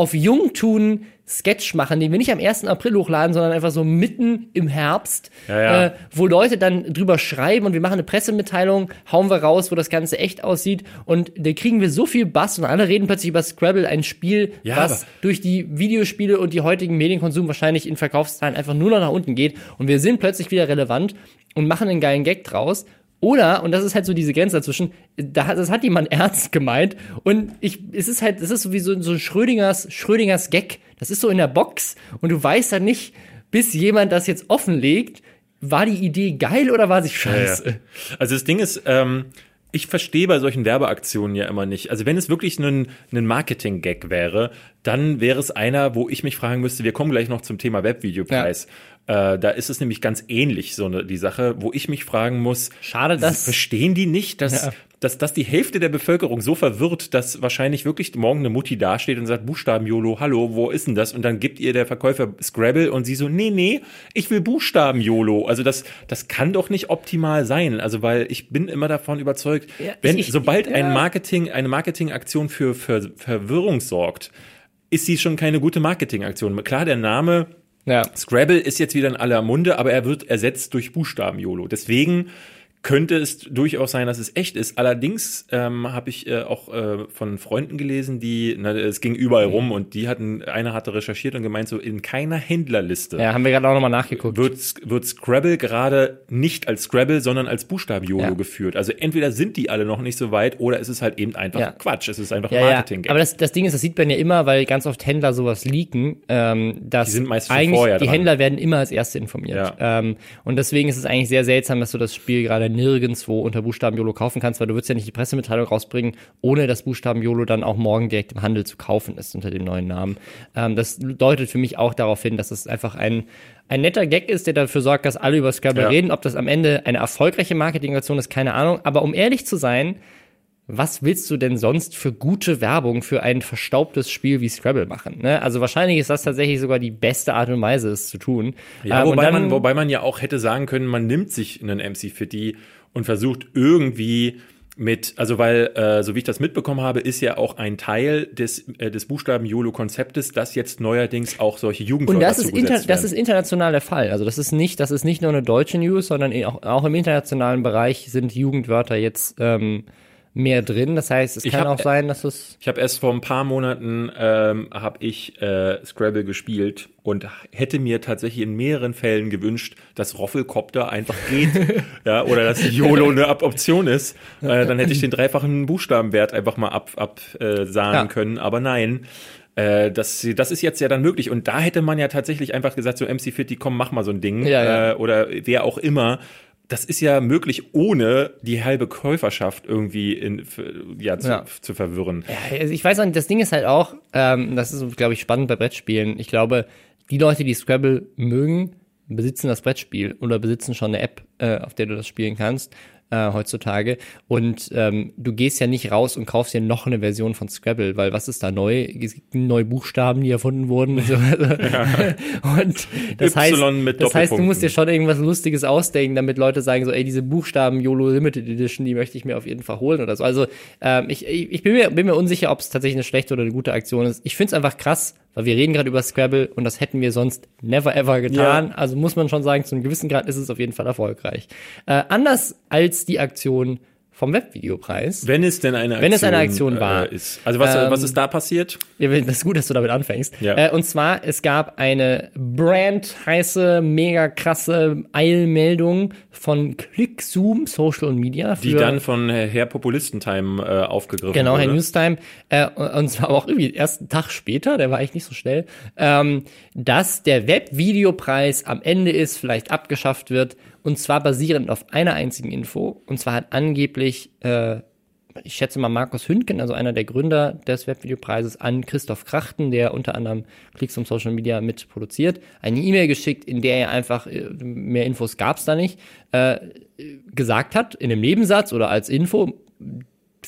auf Jungtun Sketch machen, den wir nicht am 1. April hochladen, sondern einfach so mitten im Herbst, ja, ja. Äh, wo Leute dann drüber schreiben und wir machen eine Pressemitteilung, hauen wir raus, wo das Ganze echt aussieht und da kriegen wir so viel Bass und alle reden plötzlich über Scrabble, ein Spiel, ja, was durch die Videospiele und die heutigen Medienkonsum wahrscheinlich in Verkaufszahlen einfach nur noch nach unten geht und wir sind plötzlich wieder relevant und machen einen geilen Gag draus oder, und das ist halt so diese Grenze dazwischen, da, das hat jemand ernst gemeint. Und ich, es ist halt, es ist so wie so, so Schrödingers, Schrödingers Gag. Das ist so in der Box und du weißt dann nicht, bis jemand das jetzt offenlegt, war die Idee geil oder war sie scheiße? Ja, ja. Also das Ding ist, ähm, ich verstehe bei solchen Werbeaktionen ja immer nicht. Also wenn es wirklich ein, ein Marketing-Gag wäre, dann wäre es einer, wo ich mich fragen müsste, wir kommen gleich noch zum Thema Webvideopreis. Ja. Äh, da ist es nämlich ganz ähnlich, so eine, die Sache, wo ich mich fragen muss, schade, dass verstehen die nicht, dass, ja. dass, dass die Hälfte der Bevölkerung so verwirrt, dass wahrscheinlich wirklich morgen eine Mutti dasteht und sagt, Buchstaben YOLO, hallo, wo ist denn das? Und dann gibt ihr der Verkäufer Scrabble und sie so, nee, nee, ich will Buchstaben YOLO. Also das, das kann doch nicht optimal sein. Also weil ich bin immer davon überzeugt, ja, wenn, ich, sobald ja. ein Marketing, eine Marketingaktion für, für Verwirrung sorgt, ist sie schon keine gute Marketingaktion. Klar, der Name ja. Scrabble ist jetzt wieder in aller Munde, aber er wird ersetzt durch Buchstaben-YOLO. Deswegen könnte es durchaus sein, dass es echt ist. Allerdings ähm, habe ich äh, auch äh, von Freunden gelesen, die, na, es ging überall mhm. rum und die hatten, einer hatte recherchiert und gemeint, so in keiner Händlerliste. Ja, haben wir gerade auch nochmal nachgeguckt. Wird, wird Scrabble gerade nicht als Scrabble, sondern als Buchstaben-YOLO ja. geführt. Also entweder sind die alle noch nicht so weit oder ist es halt eben einfach ja. Quatsch. Es ist einfach ja, Marketing. -Gag. Aber das, das Ding ist, das sieht man ja immer, weil ganz oft Händler sowas leaken, ähm, dass die sind meistens eigentlich vorher die dran. Händler werden immer als Erste informiert. Ähm, und deswegen ist es eigentlich sehr seltsam, dass du das Spiel gerade nirgendwo unter Buchstaben YOLO kaufen kannst, weil du würdest ja nicht die Pressemitteilung rausbringen, ohne dass Buchstaben YOLO dann auch morgen direkt im Handel zu kaufen ist unter dem neuen Namen. Ähm, das deutet für mich auch darauf hin, dass es einfach ein, ein netter Gag ist, der dafür sorgt, dass alle über Scrabble ja. reden. Ob das am Ende eine erfolgreiche Marketingaktion ist, keine Ahnung. Aber um ehrlich zu sein, was willst du denn sonst für gute Werbung für ein verstaubtes Spiel wie Scrabble machen? Ne? Also wahrscheinlich ist das tatsächlich sogar die beste Art und Weise, es zu tun. Ja, ähm, wobei, dann, man, wobei man ja auch hätte sagen können, man nimmt sich einen MC Fitty und versucht irgendwie mit, also weil, äh, so wie ich das mitbekommen habe, ist ja auch ein Teil des, äh, des Buchstaben YOLO-Konzeptes, dass jetzt neuerdings auch solche Jugendwörter Und das ist, inter, das ist international der Fall. Also das ist nicht, das ist nicht nur eine deutsche News, sondern auch, auch im internationalen Bereich sind Jugendwörter jetzt ähm, mehr drin. Das heißt, es ich kann hab, auch sein, dass es. Ich habe erst vor ein paar Monaten ähm, habe ich äh, Scrabble gespielt und hätte mir tatsächlich in mehreren Fällen gewünscht, dass Roffelcopter einfach geht, ja, oder dass YOLO eine Option ist. Äh, dann hätte ich den dreifachen Buchstabenwert einfach mal ab, ab äh, ja. können. Aber nein. Äh, das, das ist jetzt ja dann möglich. Und da hätte man ja tatsächlich einfach gesagt, so MC Fitty, komm, mach mal so ein Ding. Ja, ja. Äh, oder wer auch immer. Das ist ja möglich, ohne die halbe Käuferschaft irgendwie in, ja, zu, Ja. zu verwirren. Ja, also ich weiß auch nicht, das Ding ist halt auch, ähm, das ist, glaube ich, spannend bei Brettspielen. Ich glaube, die Leute, die Scrabble mögen, besitzen das Brettspiel oder besitzen schon eine App, äh, auf der du das spielen kannst äh, heutzutage. Und ähm, du gehst ja nicht raus und kaufst dir noch eine Version von Scrabble, weil was ist da neu? Es gibt neue Buchstaben, die erfunden wurden. und So. und das heißt, Y mit das heißt, du musst dir schon irgendwas Lustiges ausdenken, damit Leute sagen so, ey, diese Buchstaben YOLO Limited Edition, die möchte ich mir auf jeden Fall holen oder so. Also ähm, ich, ich ich bin, mir, bin mir unsicher, ob es tatsächlich eine schlechte oder eine gute Aktion ist. Ich finde es einfach krass, weil wir reden gerade über Scrabble und das hätten wir sonst never ever getan. Ja. Also muss man schon sagen, zu einem gewissen Grad ist es auf jeden Fall erfolgreich. Äh, anders als die Aktion vom Webvideopreis. Wenn es denn eine Aktion, Wenn es eine Aktion war. Äh, ist. Also was, Ähm, was ist da passiert? Ja, das ist gut, dass du damit anfängst. Ja. Äh, und zwar, es gab eine brandheiße, mega krasse Eilmeldung von ClickZoom Social Media. Für, Die dann von Herr Populistentime äh, aufgegriffen Genau, wurde. Herr Newstime, äh, und zwar auch irgendwie erst einen Tag später, der war eigentlich nicht so schnell, ähm, dass der Webvideopreis am Ende ist, vielleicht abgeschafft wird, und zwar basierend auf einer einzigen Info. Und zwar hat angeblich, äh, ich schätze mal Markus Hündgen, also einer der Gründer des Webvideopreises, an Christoph Krachten, der unter anderem Klicks um Social Media mit produziert, eine E-Mail geschickt, in der er einfach, äh, mehr Infos gab's da nicht, äh, gesagt hat, in einem Nebensatz oder als Info,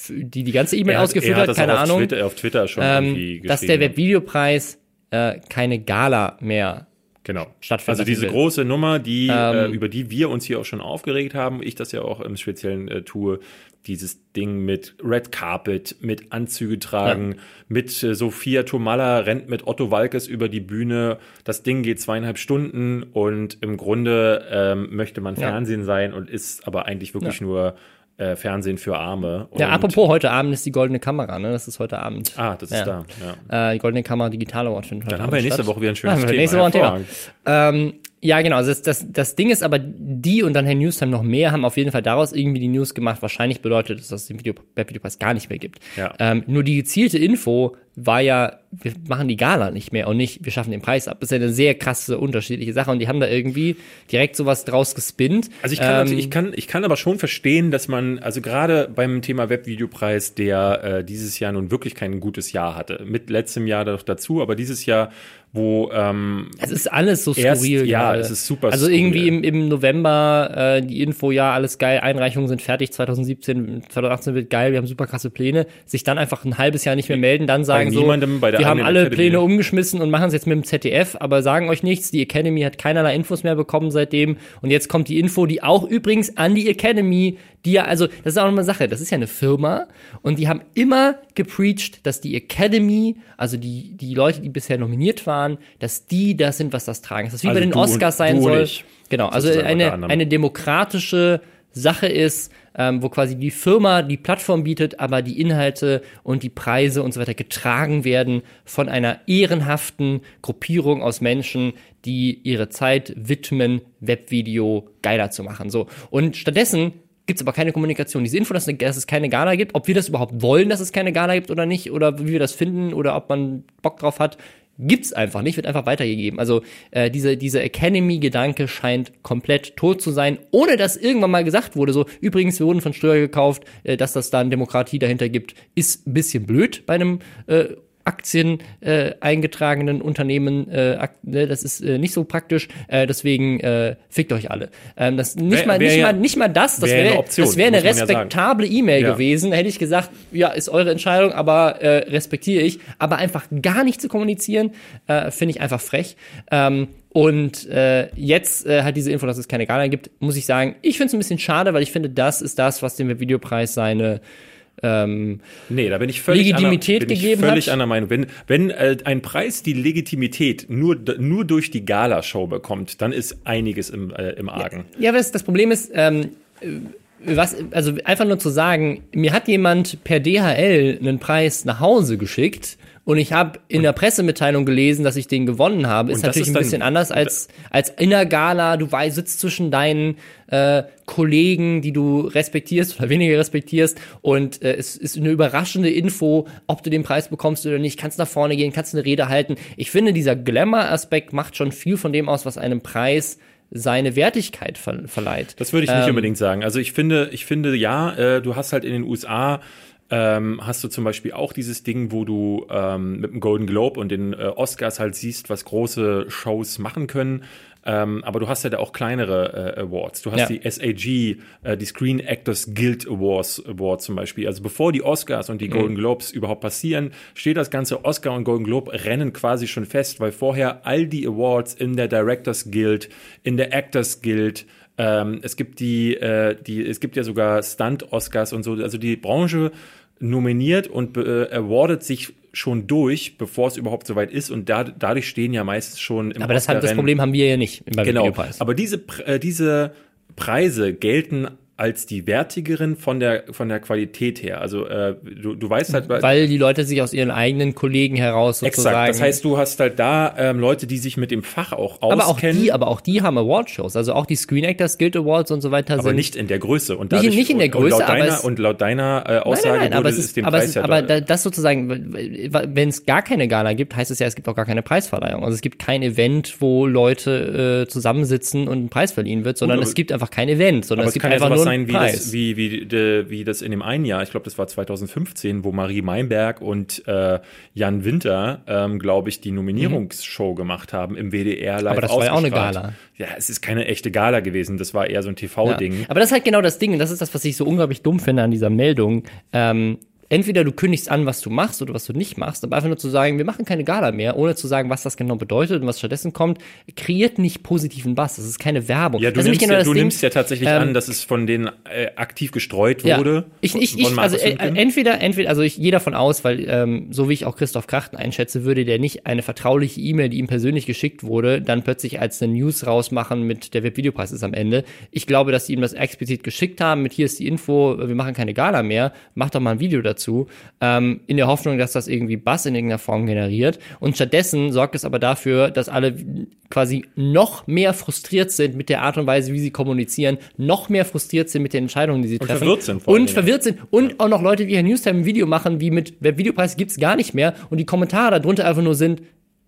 die die ganze E-Mail ausgeführt hat hat, keine auf Ahnung, Twitter, auf Twitter schon ähm, dass der. Webvideopreis äh, keine Gala mehr Genau. stattfinden Also diese große Nummer, die, äh, Ähm, über die wir uns hier auch schon aufgeregt haben, ich das ja auch im Speziellen äh, tue, dieses Ding mit Red Carpet, mit Anzüge tragen, mit äh, Sophia Tomalla rennt mit Otto Walkes über die Bühne. Das Ding geht zweieinhalb Stunden und im Grunde ähm, möchte man Ja. Fernsehen sein und ist aber eigentlich wirklich nur äh, Fernsehen für Arme. Ja, apropos heute Abend ist die Goldene Kamera, ne? Das ist heute Abend. Ah, das ist Ja. da. Ja. Äh, die Goldene Kamera Digital Award findet heute Dann haben Abend wir nächste statt. Woche wieder ein schönes Haben wir Thema. Nächste Woche ein Thema. Ähm, ja, genau. Also das, das, das Ding ist aber, die und dann Herr Newstime noch mehr haben auf jeden Fall daraus irgendwie die News gemacht. Wahrscheinlich bedeutet es, dass es den Video, Webvideopreis gar nicht mehr gibt. Ja. Ähm, nur die gezielte Info war ja, wir machen die Gala nicht mehr und nicht, wir schaffen den Preis ab. Das ist ja eine sehr krasse, unterschiedliche Sache und die haben da irgendwie direkt sowas draus gespinnt. Also ich kann, Ähm, ich kann, ich kann aber schon verstehen, dass man, also gerade beim Thema Webvideopreis, der äh, dieses Jahr nun wirklich kein gutes Jahr hatte, mit letztem Jahr noch dazu, aber dieses Jahr, wo ähm, Es ist alles so Erst- skurril. ja, gerade. es ist super Also skurril. irgendwie im, im November äh, die Info, ja, alles geil, Einreichungen sind fertig, 2017, 2018 wird geil, wir haben super krasse Pläne. Sich dann einfach ein halbes Jahr nicht mehr melden, dann sagen so, bei der wir haben alle Academy. Pläne umgeschmissen und machen es jetzt mit dem ZDF, aber sagen euch nichts. Die Academy hat keinerlei Infos mehr bekommen seitdem. Und jetzt kommt die Info, die auch übrigens an die Academy, die ja, also, das ist auch eine Sache, das ist ja eine Firma und die haben immer gepreacht, dass die Academy, also die, die Leute, die bisher nominiert waren, dass die das sind, was das tragen. Das ist wie Also bei den Oscars sein soll. ich, Genau, also eine, eine demokratische Sache ist, ähm, wo quasi die Firma die Plattform bietet, aber die Inhalte und die Preise und so weiter getragen werden von einer ehrenhaften Gruppierung aus Menschen, die ihre Zeit widmen, Webvideo geiler zu machen. So. Und stattdessen gibt's aber keine Kommunikation. Diese Info, dass es keine Gala gibt, ob wir das überhaupt wollen, dass es keine Gala gibt oder nicht, oder wie wir das finden, oder ob man Bock drauf hat, gibt's einfach nicht, wird einfach weitergegeben. Also äh, diese, dieser Academy-Gedanke scheint komplett tot zu sein, ohne dass irgendwann mal gesagt wurde, so, übrigens, wir wurden von Steuer gekauft, äh, dass das dann Demokratie dahinter gibt, ist ein bisschen blöd bei einem äh, Aktien äh, eingetragenen Unternehmen, äh, ne, das ist äh, nicht so praktisch, äh, deswegen äh, fickt euch alle. Ähm, das nicht Wär- mal wär nicht ja- mal nicht mal das, das wär wäre Option, das wäre eine man ja respektable E-Mail Ja. gewesen, hätte ich gesagt, ja, ist eure Entscheidung, aber äh, respektiere ich, aber einfach gar nicht zu kommunizieren, äh, finde ich einfach frech. Ähm, und äh, jetzt äh, hat diese Info, dass es keine Gala gibt, muss ich sagen, ich finde es ein bisschen schade, weil ich finde, das ist das, was dem Videopreis seine ähm, Nee, da bin ich völlig, Legitimität ich gegeben völlig hat. anderer Meinung. Wenn, wenn äh, ein Preis die Legitimität nur, nur durch die Galashow bekommt, dann ist einiges im, äh, im Argen. Ja, aber das, das Problem ist, ähm, äh, was, also einfach nur zu sagen, mir hat jemand per DHL einen Preis nach Hause geschickt und ich habe in der Pressemitteilung gelesen, dass ich den gewonnen habe, ist natürlich ist ein dann- bisschen anders als, als in der Gala. Du weißt, sitzt zwischen deinen äh, Kollegen, die du respektierst oder weniger respektierst und äh, es ist eine überraschende Info, ob du den Preis bekommst oder nicht. Kannst nach vorne gehen, kannst eine Rede halten. Ich finde, dieser Glamour-Aspekt macht schon viel von dem aus, was einem Preis seine Wertigkeit ver verleiht. Das würde ich nicht Ähm, unbedingt sagen. Also ich finde, ich finde ja, äh, du hast halt in den USA ähm, hast du zum Beispiel auch dieses Ding, wo du ähm, mit dem Golden Globe und den äh, Oscars halt siehst, was große Shows machen können. Ähm, aber du hast ja da auch kleinere äh, Awards. Du hast Ja. die SAG, äh, die Screen Actors Guild Awards, Awards zum Beispiel. Also bevor die Oscars und die Mhm. Golden Globes überhaupt passieren, steht das ganze Oscar und Golden Globe Rennen quasi schon fest, weil vorher all die Awards in der Directors Guild, in der Actors Guild, ähm, es gibt die, äh, die, es gibt ja sogar Stunt-Oscars und so. Also die Branche nominiert und äh, awardet sich schon durch, bevor es überhaupt soweit ist. Und da, dadurch stehen ja meistens schon im aber das, hat, das Problem haben wir ja nicht Genau. Aber diese, äh, diese Preise gelten als die wertigeren von der, von der Qualität her. Also äh, du, du weißt halt, Weil die Leute sich aus ihren eigenen Kollegen heraus sozusagen. Exakt. Das heißt, du hast halt da ähm, Leute, die sich mit dem Fach auch auskennen. aber auch die, aber auch die haben Awardshows. Also auch die Screen Actors Guild Awards und so weiter aber sind nicht in der Größe. Und Nicht- dadurch, nicht in der Größe, und laut aber deiner, es- und laut deiner äh, Aussage Nein, nein, nein, aber es ist, dem aber, Preis es ja ist, aber da- da, das sozusagen, wenn es gar keine Gala gibt, heißt es ja, es gibt auch gar keine Preisverleihung. Also es gibt kein Event, wo Leute äh, zusammensitzen und ein Preis verliehen wird, sondern aber- es gibt einfach kein Event, sondern Aber es gibt ja einfach sowas sein wie Preis. das, wie, wie, de, wie das in dem einen Jahr, ich glaube, das war 2015, wo Marie Meinberg und äh, Jan Winter, ähm, glaube ich, die Nominierungsshow gemacht haben im WDR live Aber das war ja auch eine. Gala. Ja, es ist keine echte Gala gewesen, das war eher so ein Ja. TV-Ding. Aber das ist halt genau das Ding, und das ist das, was ich so unglaublich dumm finde an dieser Meldung. Ähm, entweder du kündigst an, was du machst oder was du nicht machst, aber einfach nur zu sagen, wir machen keine Gala mehr, ohne zu sagen, was das genau bedeutet und was stattdessen kommt, kreiert nicht positiven Bass. Das ist keine Werbung. Ja, du, nämlich nimmst, genau ja, du Ding. nimmst ja tatsächlich Ähm, an, dass es von denen äh, aktiv gestreut Ja, wurde. ich, ich, von ich also äh, entweder, entweder, also ich gehe davon aus, weil ähm, so wie ich auch Christoph Krachten einschätze, würde der nicht eine vertrauliche E-Mail, die ihm persönlich geschickt wurde, dann plötzlich als eine News rausmachen mit der Webvideopreis ist am Ende. Ich glaube, dass sie ihm das explizit geschickt haben mit hier ist die Info, wir machen keine Gala mehr, mach doch mal ein Video dazu, ähm, in der Hoffnung, dass das irgendwie Bass in irgendeiner Form generiert. Und stattdessen sorgt es aber dafür, dass alle quasi noch mehr frustriert sind mit der Art und Weise, wie sie kommunizieren, noch mehr frustriert sind mit den Entscheidungen, die sie treffen. verwirrt sind Und verwirrt sind und auch noch Leute wie Herr Newstime ein Video machen, wie mit Webvideopreis gibt's gar nicht mehr und die Kommentare darunter einfach nur sind,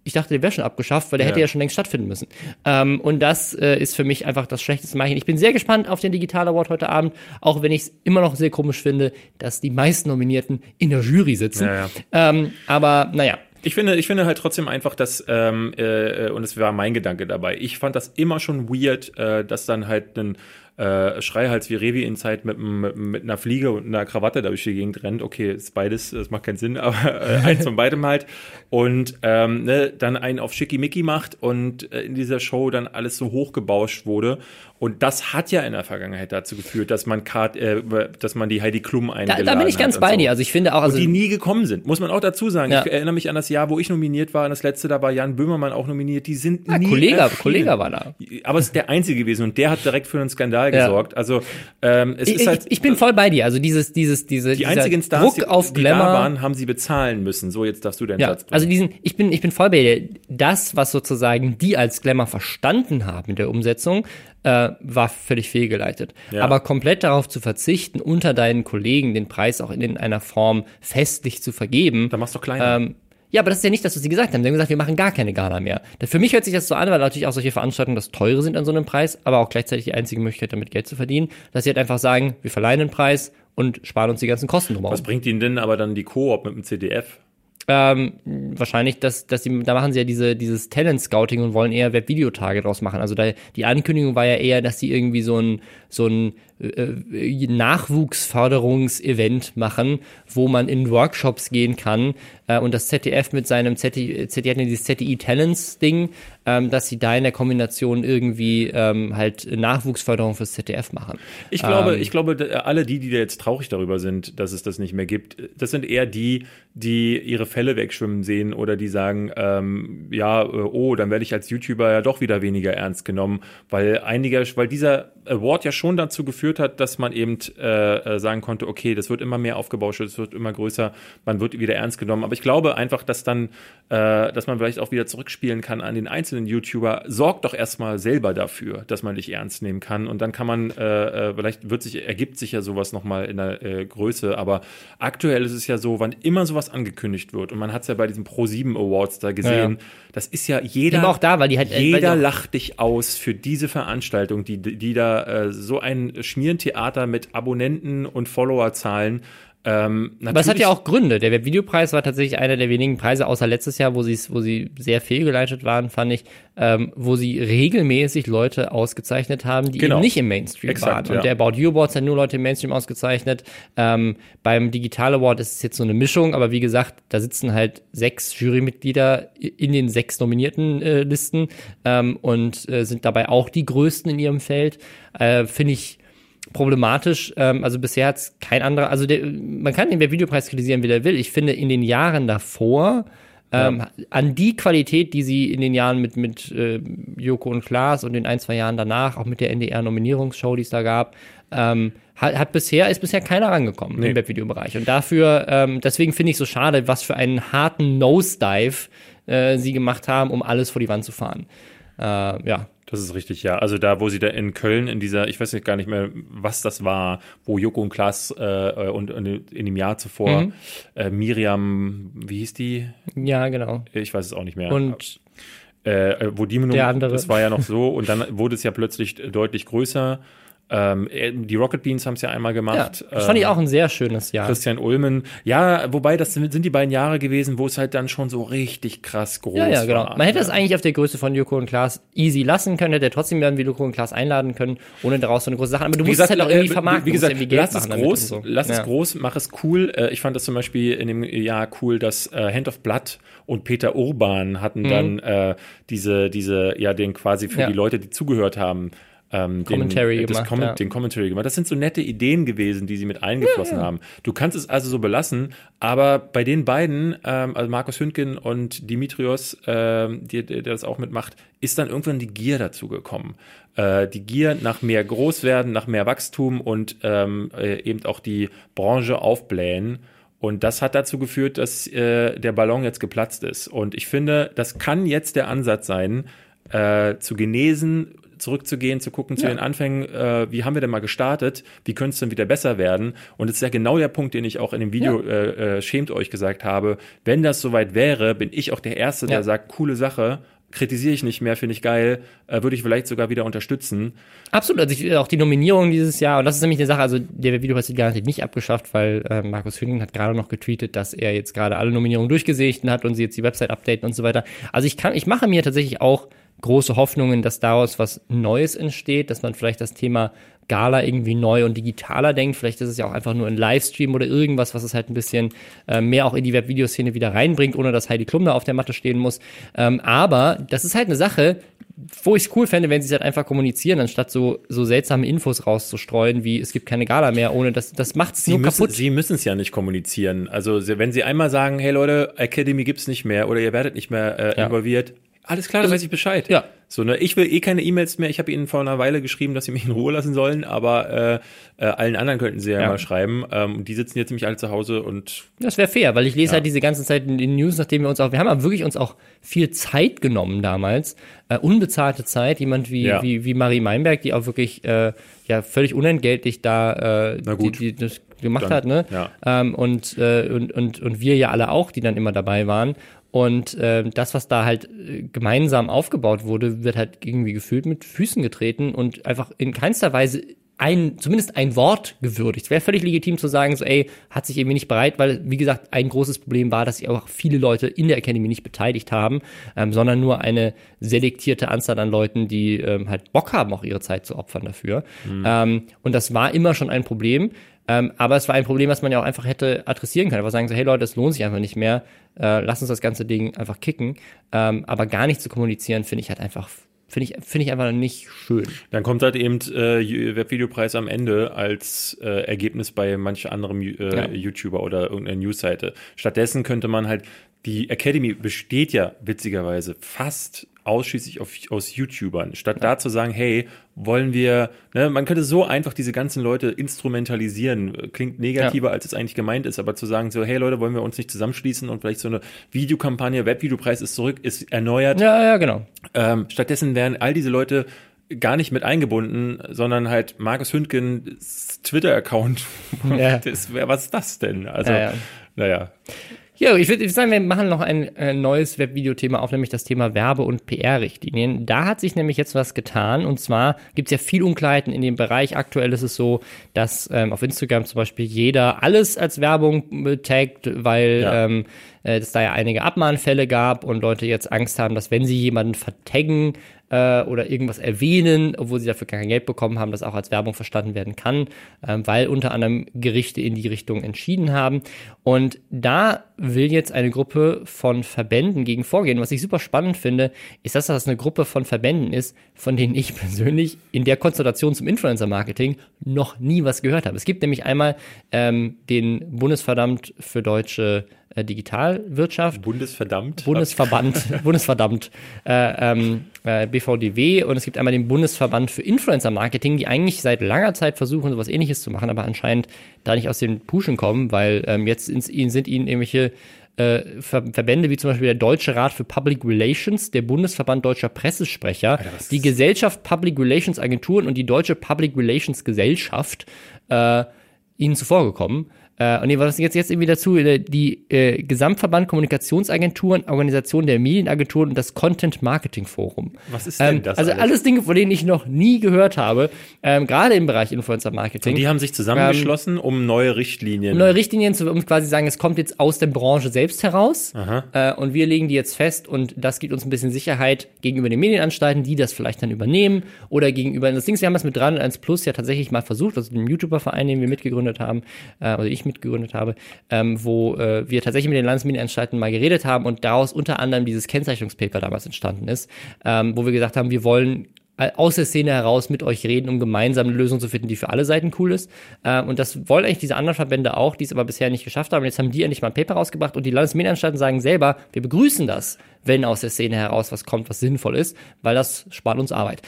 ich dachte, der wäre schon abgeschafft, weil der Ja. hätte ja schon längst stattfinden müssen. Ähm, und das äh, ist für mich einfach das schlechteste Märchen. Ich bin sehr gespannt auf den Digital Award heute Abend, auch wenn ich es immer noch sehr komisch finde, dass die meisten Nominierten in der Jury sitzen. Ja, ja. Ähm, aber naja, Ich finde, ich finde halt trotzdem einfach, dass, ähm, äh, und es war mein Gedanke dabei, ich fand das immer schon weird, äh, dass dann halt ein äh, Schreihals wie Revi in Zeit mit, mit, mit einer Fliege und einer Krawatte da durch die Gegend rennt. Okay, ist beides, das macht keinen Sinn, aber äh, eins von beidem halt. Und ähm, ne, dann einen auf Schickimicki macht und äh, in dieser Show dann alles so hochgebauscht wurde. Und das hat ja in der Vergangenheit dazu geführt, dass man Kart, äh, dass man die Heidi Klum da, eingeladen da bin ich ganz und bei so dir. Also ich finde auch, also die nie gekommen sind, muss man auch dazu sagen. Ja. Ich erinnere mich an das Jahr, wo ich nominiert war, und das letzte, da war Jan Böhmermann auch nominiert. Die sind ah, nie Kollege. Kollege war da. Aber es ist der einzige gewesen und der hat direkt für einen Skandal Ja. gesorgt. Also ähm, es Ich, ist halt ich, ich bin voll bei dir. Also dieses, dieses, diese die einzigen Stars, Druck die, auf die Glamour. da waren, haben sie bezahlen müssen. So, jetzt darfst du deinen Ja, Satz bringen. also diesen, ich bin, ich bin voll bei dir. Das, was sozusagen die als Glamour verstanden haben in der Umsetzung, äh, war völlig fehlgeleitet. Ja. Aber komplett darauf zu verzichten, unter deinen Kollegen den Preis auch in, in einer Form festlich zu vergeben. Dann machst du kleiner. Ähm, ja, aber das ist ja nicht das, was sie gesagt haben. Sie haben gesagt, wir machen gar keine Gala mehr. Da- Für mich hört sich das so an, weil natürlich auch solche Veranstaltungen das teure sind an so einem Preis, aber auch gleichzeitig die einzige Möglichkeit, damit Geld zu verdienen, dass sie halt einfach sagen, wir verleihen den Preis und sparen uns die ganzen Kosten drumherum. Was bringt ihnen denn aber dann die Koop mit dem CDF? Ähm, wahrscheinlich, dass, dass sie, da machen sie ja diese, dieses Talent-Scouting und wollen eher Webvideotage draus machen. Also da, die Ankündigung war ja eher, dass sie irgendwie so ein, so ein äh, Nachwuchsförderungsevent machen, wo man in Workshops gehen kann äh, und das ZDF mit seinem ZDI, ja dieses ZDI Talents Ding, ähm, dass sie da in der Kombination irgendwie ähm, halt Nachwuchsförderung fürs ZDF machen. Ich glaube, Ähm, ich glaube, da- alle die, die da jetzt traurig darüber sind, dass es das nicht mehr gibt, das sind eher die, die ihre Fälle wegschwimmen sehen oder die sagen, ähm, ja, äh, oh, dann werde ich als YouTuber ja doch wieder weniger ernst genommen, weil einiger, weil dieser Award ja schon dazu geführt hat, dass man eben äh, äh, sagen konnte, okay, das wird immer mehr aufgebauscht, es wird immer größer, man wird wieder ernst genommen. Aber ich glaube einfach, dass dann, äh, dass man vielleicht auch wieder zurückspielen kann an den einzelnen YouTuber. Sorgt doch erstmal selber dafür, dass man dich ernst nehmen kann. Und dann kann man, äh, äh vielleicht wird sich, ergibt sich ja sowas nochmal in der äh, Größe. Aber aktuell ist es ja so, wann immer sowas angekündigt wird, und man hat es ja bei diesen Pro 7 Awards da gesehen, ja. das ist ja jeder. Aber auch da, weil die halt jeder lacht dich aus für diese Veranstaltung, die, die da äh, so ein Schmierentheater mit Abonnenten und Followerzahlen ähm, Aber es hat ja auch Gründe. Der Webvideopreis war tatsächlich einer der wenigen Preise, außer letztes Jahr, wo sie wo sie sehr fehlgeleitet waren, fand ich, ähm, wo sie regelmäßig Leute ausgezeichnet haben, die genau. eben nicht im Mainstream Exakt, waren. Und ja. der About You Awards hat nur Leute im Mainstream ausgezeichnet. Ähm, beim Digital Award ist es jetzt so eine Mischung, aber wie gesagt, da sitzen halt sechs Jurymitglieder in den sechs nominierten äh, Listen ähm, und äh, sind dabei auch die größten in ihrem Feld. Äh, Finde ich problematisch. Ähm, also bisher hat es kein anderer, also der, man kann den Videopreis kritisieren, wie der will. Ich finde, in den Jahren davor ähm, ja. an die Qualität, die sie in den Jahren mit, mit äh, Joko und Klaas und den ein, zwei Jahren danach, auch mit der NDR-Nominierungsshow, die es da gab, ähm, hat, hat bisher, ist bisher keiner rangekommen nee. im Webvideobereich. Und dafür, ähm, deswegen finde ich so schade, was für einen harten Nosedive äh, sie gemacht haben, um alles vor die Wand zu fahren. Äh, ja, das ist richtig, ja. Also da, wo sie da in Köln in dieser, ich weiß nicht gar nicht mehr, was das war, wo Joko und Klaas äh, und, und in dem Jahr zuvor mhm. äh, Miriam, wie hieß die? Ja, genau. Ich weiß es auch nicht mehr. Und äh, wo die andere. das war ja noch so und dann wurde es ja plötzlich deutlich größer ähm, äh, die Rocket Beans haben es ja einmal gemacht. Ja, das fand ich ähm, auch ein sehr schönes Jahr. Christian Ulmen. Ja, wobei das sind, sind die beiden Jahre gewesen, wo es halt dann schon so richtig krass groß war. Ja, ja, genau. War. Man hätte es eigentlich auf der Größe von Joko und Klaas easy lassen können, hätte trotzdem dann wie Joko und Klaas einladen können, ohne daraus so eine große Sache. Aber du musst es halt auch irgendwie äh, vermarkten. Wie gesagt, lass es groß, so. lass ja. es groß, mach es cool. Äh, ich fand das zum Beispiel in dem Jahr cool, dass Hand of Blood und Peter Urban hatten mhm. dann äh, diese, diese, ja, den quasi für ja. die Leute, die zugehört haben, ähm, Commentary den, gemacht, Com ja. den Commentary gemacht. Das sind so nette Ideen gewesen, die sie mit eingeflossen ja, ja. haben. Du kannst es also so belassen, aber bei den beiden, ähm, also Markus Hündgen und Dimitrios, ähm, die, der das auch mitmacht, ist dann irgendwann die Gier dazu gekommen. Äh, die Gier nach mehr Großwerden, nach mehr Wachstum und ähm, äh, eben auch die Branche aufblähen. Und das hat dazu geführt, dass äh, der Ballon jetzt geplatzt ist. Und ich finde, das kann jetzt der Ansatz sein, äh, zu genesen, zurückzugehen, zu gucken zu den Anfängen, äh, wie haben wir denn mal gestartet, wie könnte es denn wieder besser werden? Und das ist ja genau der Punkt, den ich auch in dem Video ja. äh, äh, Schämt euch gesagt habe. Wenn das soweit wäre, bin ich auch der Erste, der sagt, coole Sache, kritisiere ich nicht mehr, finde ich geil, äh, würde ich vielleicht sogar wieder unterstützen. Absolut, also ich, auch die Nominierung dieses Jahr, und das ist nämlich eine Sache, also der Videopreis wird garantiert nicht abgeschafft, weil äh, Markus Hüningen hat gerade noch getweetet, dass er jetzt gerade alle Nominierungen durchgesichtet hat und sie jetzt die Website updaten und so weiter. Also ich kann, ich mache mir tatsächlich auch große Hoffnungen, dass daraus was Neues entsteht, dass man vielleicht das Thema Gala irgendwie neu und digitaler denkt. Vielleicht ist es ja auch einfach nur ein Livestream oder irgendwas, was es halt ein bisschen äh, mehr auch in die Webvideoszene wieder reinbringt, ohne dass Heidi Klum da auf der Matte stehen muss. Ähm, aber das ist halt eine Sache, wo ich es cool fände, wenn sie es halt einfach kommunizieren, anstatt so, so seltsame Infos rauszustreuen, wie es gibt keine Gala mehr, ohne das, das macht es nur müssen, kaputt. Sie müssen es ja nicht kommunizieren. Also wenn sie einmal sagen, hey Leute, Academy gibt's nicht mehr oder ihr werdet nicht mehr äh, ja. Alles klar, dann weiß ich Bescheid. Ja. So, ne, ich will eh keine E-Mails mehr. Ich habe ihnen vor einer Weile geschrieben, dass sie mich in Ruhe lassen sollen, aber äh, äh, allen anderen könnten sie ja, ja. mal schreiben. Ähm, die sitzen jetzt nämlich alle zu Hause und. Das wäre fair, weil ich lese ja. halt diese ganze Zeit in den News, nachdem wir uns auch, wir haben aber wirklich uns auch viel Zeit genommen damals, äh, unbezahlte Zeit. Jemand wie ja. wie wie Marie Meinberg, die auch wirklich äh, ja völlig unentgeltlich da äh. Die, die das gemacht dann, hat, ne? Ja. Ähm, und, äh, und und und wir ja alle auch, die dann immer dabei waren. Und äh, das, was da halt äh, gemeinsam aufgebaut wurde, wird halt irgendwie gefühlt mit Füßen getreten und einfach in keinster Weise ein, zumindest ein Wort gewürdigt. Es wäre völlig legitim zu sagen, so, ey, hat sich irgendwie nicht bereit, weil, wie gesagt, ein großes Problem war, dass sich auch viele Leute in der Academy nicht beteiligt haben, ähm, sondern nur eine selektierte Anzahl an Leuten, die ähm, halt Bock haben, auch ihre Zeit zu opfern dafür. Mhm. Ähm, und das war immer schon ein Problem. Ähm, aber es war ein Problem, was man ja auch einfach hätte adressieren können. Einfach sagen so, hey Leute, das lohnt sich einfach nicht mehr. Äh, lass uns das ganze Ding einfach kicken. Ähm, aber gar nicht zu kommunizieren, finde ich halt einfach Finde ich, finde ich einfach nicht schön. Dann kommt halt eben äh, Webvideopreis am Ende als äh, Ergebnis bei manch anderem äh, ja. YouTuber oder irgendeiner Newsseite. Stattdessen könnte man halt, die Academy besteht ja witzigerweise fast ausschließlich auf, aus YouTubern, statt ja. da zu sagen, hey, wollen wir, ne, man könnte so einfach diese ganzen Leute instrumentalisieren, klingt negativer, ja. als es eigentlich gemeint ist, aber zu sagen so, hey Leute, wollen wir uns nicht zusammenschließen und vielleicht so eine Videokampagne, Webvideopreis ist zurück, ist erneuert. Ja, ja, genau. Ähm, stattdessen werden all diese Leute gar nicht mit eingebunden, sondern halt Markus Hündgen Twitter-Account. Ja. was ist das denn? Also, ja, ja. Ja, ich würde sagen, wir machen noch ein äh, neues Webvideothema auf, nämlich das Thema Werbe- und PR-Richtlinien. Da hat sich nämlich jetzt was getan und zwar gibt es ja viel Unklarheiten in dem Bereich. Aktuell ist es so, dass ähm, auf Instagram zum Beispiel jeder alles als Werbung taggt, weil ja. ähm, äh, es da ja einige Abmahnfälle gab und Leute jetzt Angst haben, dass wenn sie jemanden vertaggen, äh, oder irgendwas erwähnen, obwohl sie dafür kein Geld bekommen haben, das auch als Werbung verstanden werden kann, äh, weil unter anderem Gerichte in die Richtung entschieden haben. Und da will jetzt eine Gruppe von Verbänden gegen vorgehen. Was ich super spannend finde, ist, dass das eine Gruppe von Verbänden ist, von denen ich persönlich in der Konstellation zum Influencer-Marketing noch nie was gehört habe. Es gibt nämlich einmal ähm, den Bundesverdammt für deutsche äh, Digitalwirtschaft. Bundesverdammt. Bundesverband, Bundesverdammt, äh, ähm, äh, BVDW und es gibt einmal den Bundesverband für Influencer Marketing, die eigentlich seit langer Zeit versuchen, sowas ähnliches zu machen, aber anscheinend da nicht aus den Puschen kommen, weil ähm, jetzt ins, sind ihnen irgendwelche äh, Ver Verbände wie zum Beispiel der Deutsche Rat für Public Relations, der Bundesverband deutscher Pressesprecher, Alter, die Gesellschaft Public Relations Agenturen und die Deutsche Public Relations Gesellschaft äh, ihnen zuvorgekommen. Äh, und was jetzt, jetzt irgendwie dazu? Äh, die äh, Gesamtverband Kommunikationsagenturen, Organisation der Medienagenturen und das Content Marketing Forum. Was ist denn ähm, das? Also alles? alles? Dinge, von denen ich noch nie gehört habe, ähm, gerade im Bereich Influencer Marketing. Und die haben sich zusammengeschlossen, ähm, um neue Richtlinien. Um neue Richtlinien zu, um quasi sagen, es kommt jetzt aus der Branche selbst heraus. Äh, und wir legen die jetzt fest und das gibt uns ein bisschen Sicherheit gegenüber den Medienanstalten, die das vielleicht dann übernehmen oder gegenüber, das Ding ist, wir haben das mit 301 Plus ja tatsächlich mal versucht, also dem YouTuber-Verein, den wir mitgegründet haben, äh, also ich mitgegründet habe, ähm, wo äh, wir tatsächlich mit den Landesmedienanstalten mal geredet haben und daraus unter anderem dieses Kennzeichnungspaper damals entstanden ist, ähm, wo wir gesagt haben, wir wollen aus der Szene heraus mit euch reden, um gemeinsam eine Lösung zu finden, die für alle Seiten cool ist. Äh, und das wollen eigentlich diese anderen Verbände auch, die es aber bisher nicht geschafft haben. Jetzt haben die endlich mal ein Paper rausgebracht und die Landesmedienanstalten sagen selber, wir begrüßen das, wenn aus der Szene heraus was kommt, was sinnvoll ist, weil das spart uns Arbeit.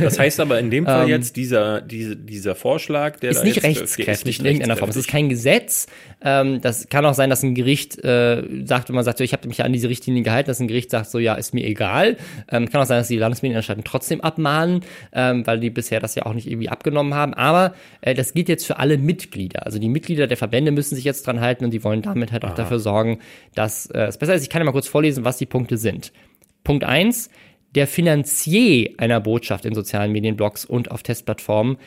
Das heißt aber in dem Fall ähm, jetzt dieser, diese, dieser Vorschlag, der ist nicht jetzt, rechtskräftig ist nicht in irgendeiner Form. Es ist kein Gesetz. Ähm, das kann auch sein, dass ein Gericht äh, sagt, wenn man sagt, so, ich habe mich an diese Richtlinie gehalten, dass ein Gericht sagt, so ja, ist mir egal. Ähm, kann auch sein, dass die Landesmedienanstalten trotzdem abmahnen, ähm, weil die bisher das ja auch nicht irgendwie abgenommen haben. Aber äh, das gilt jetzt für alle Mitglieder. Also die Mitglieder der Verbände müssen sich jetzt dran halten und die wollen damit halt auch Aha. dafür sorgen, dass äh, es besser ist. Ich kann ja mal kurz vorlesen, was die Punkte sind. Punkt eins: Der Finanzier einer Botschaft in sozialen Medienblogs und auf Testplattformen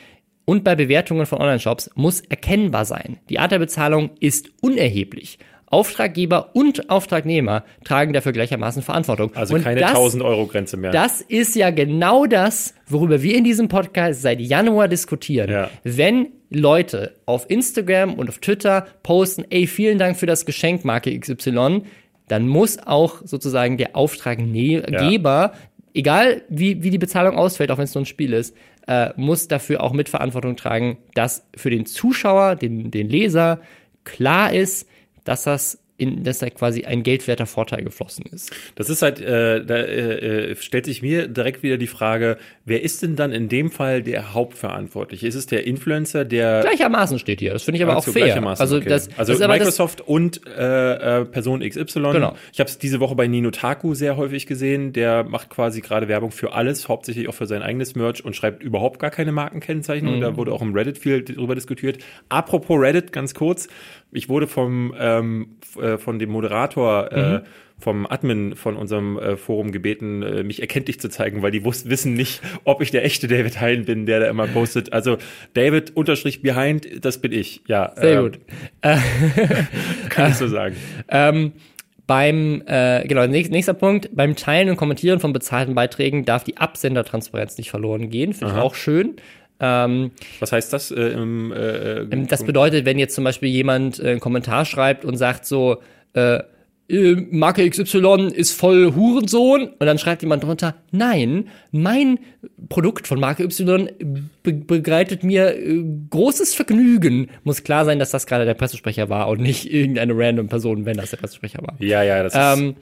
und bei Bewertungen von Online-Shops muss erkennbar sein. Die Art der Bezahlung ist unerheblich. Auftraggeber und Auftragnehmer tragen dafür gleichermaßen Verantwortung. Also und keine 1000 Euro Grenze mehr. Das ist ja genau das, worüber wir in diesem Podcast seit Januar diskutieren. Ja. Wenn Leute auf Instagram und auf Twitter posten, ey, vielen Dank für das Geschenk, Marke XY, dann muss auch sozusagen der Auftraggeber, ja. egal wie, wie die Bezahlung ausfällt, auch wenn es nur ein Spiel ist, äh, muss dafür auch Mitverantwortung tragen, dass für den Zuschauer, den, den Leser klar ist, dass das in dass da quasi ein geldwerter Vorteil geflossen ist. Das ist halt, äh, da äh, äh, stellt sich mir direkt wieder die Frage, wer ist denn dann in dem Fall der Hauptverantwortliche? Ist es der Influencer, der gleichermaßen steht hier? Das finde ich aber also auch fair. Also, okay. das, also das Microsoft und äh, äh, Person XY. Genau. Ich habe es diese Woche bei Nino Taku sehr häufig gesehen. Der macht quasi gerade Werbung für alles, hauptsächlich auch für sein eigenes Merch und schreibt überhaupt gar keine Markenkennzeichnung. Mhm. Da wurde auch im Reddit viel drüber diskutiert. Apropos Reddit, ganz kurz ich wurde vom, ähm, äh, von dem Moderator, äh, mhm. vom Admin von unserem äh, Forum gebeten, äh, mich erkenntlich zu zeigen, weil die wissen nicht, ob ich der echte David Hein bin, der da immer postet. Also David unterstrich behind, das bin ich. Ja. Sehr ähm, gut. kann ich so sagen. Ähm, beim, äh, genau, nächster Punkt, beim Teilen und Kommentieren von bezahlten Beiträgen darf die Absendertransparenz nicht verloren gehen. Finde ich auch schön. Ähm, Was heißt das? Äh, im, äh, äh das bedeutet, wenn jetzt zum Beispiel jemand äh, einen Kommentar schreibt und sagt so, äh, Marke XY ist voll Hurensohn und dann schreibt jemand drunter, nein, mein Produkt von Marke Y be begleitet mir äh, großes Vergnügen. Muss klar sein, dass das gerade der Pressesprecher war und nicht irgendeine random Person, wenn das der Pressesprecher war. Ja, ja, das ist. Ähm, äh,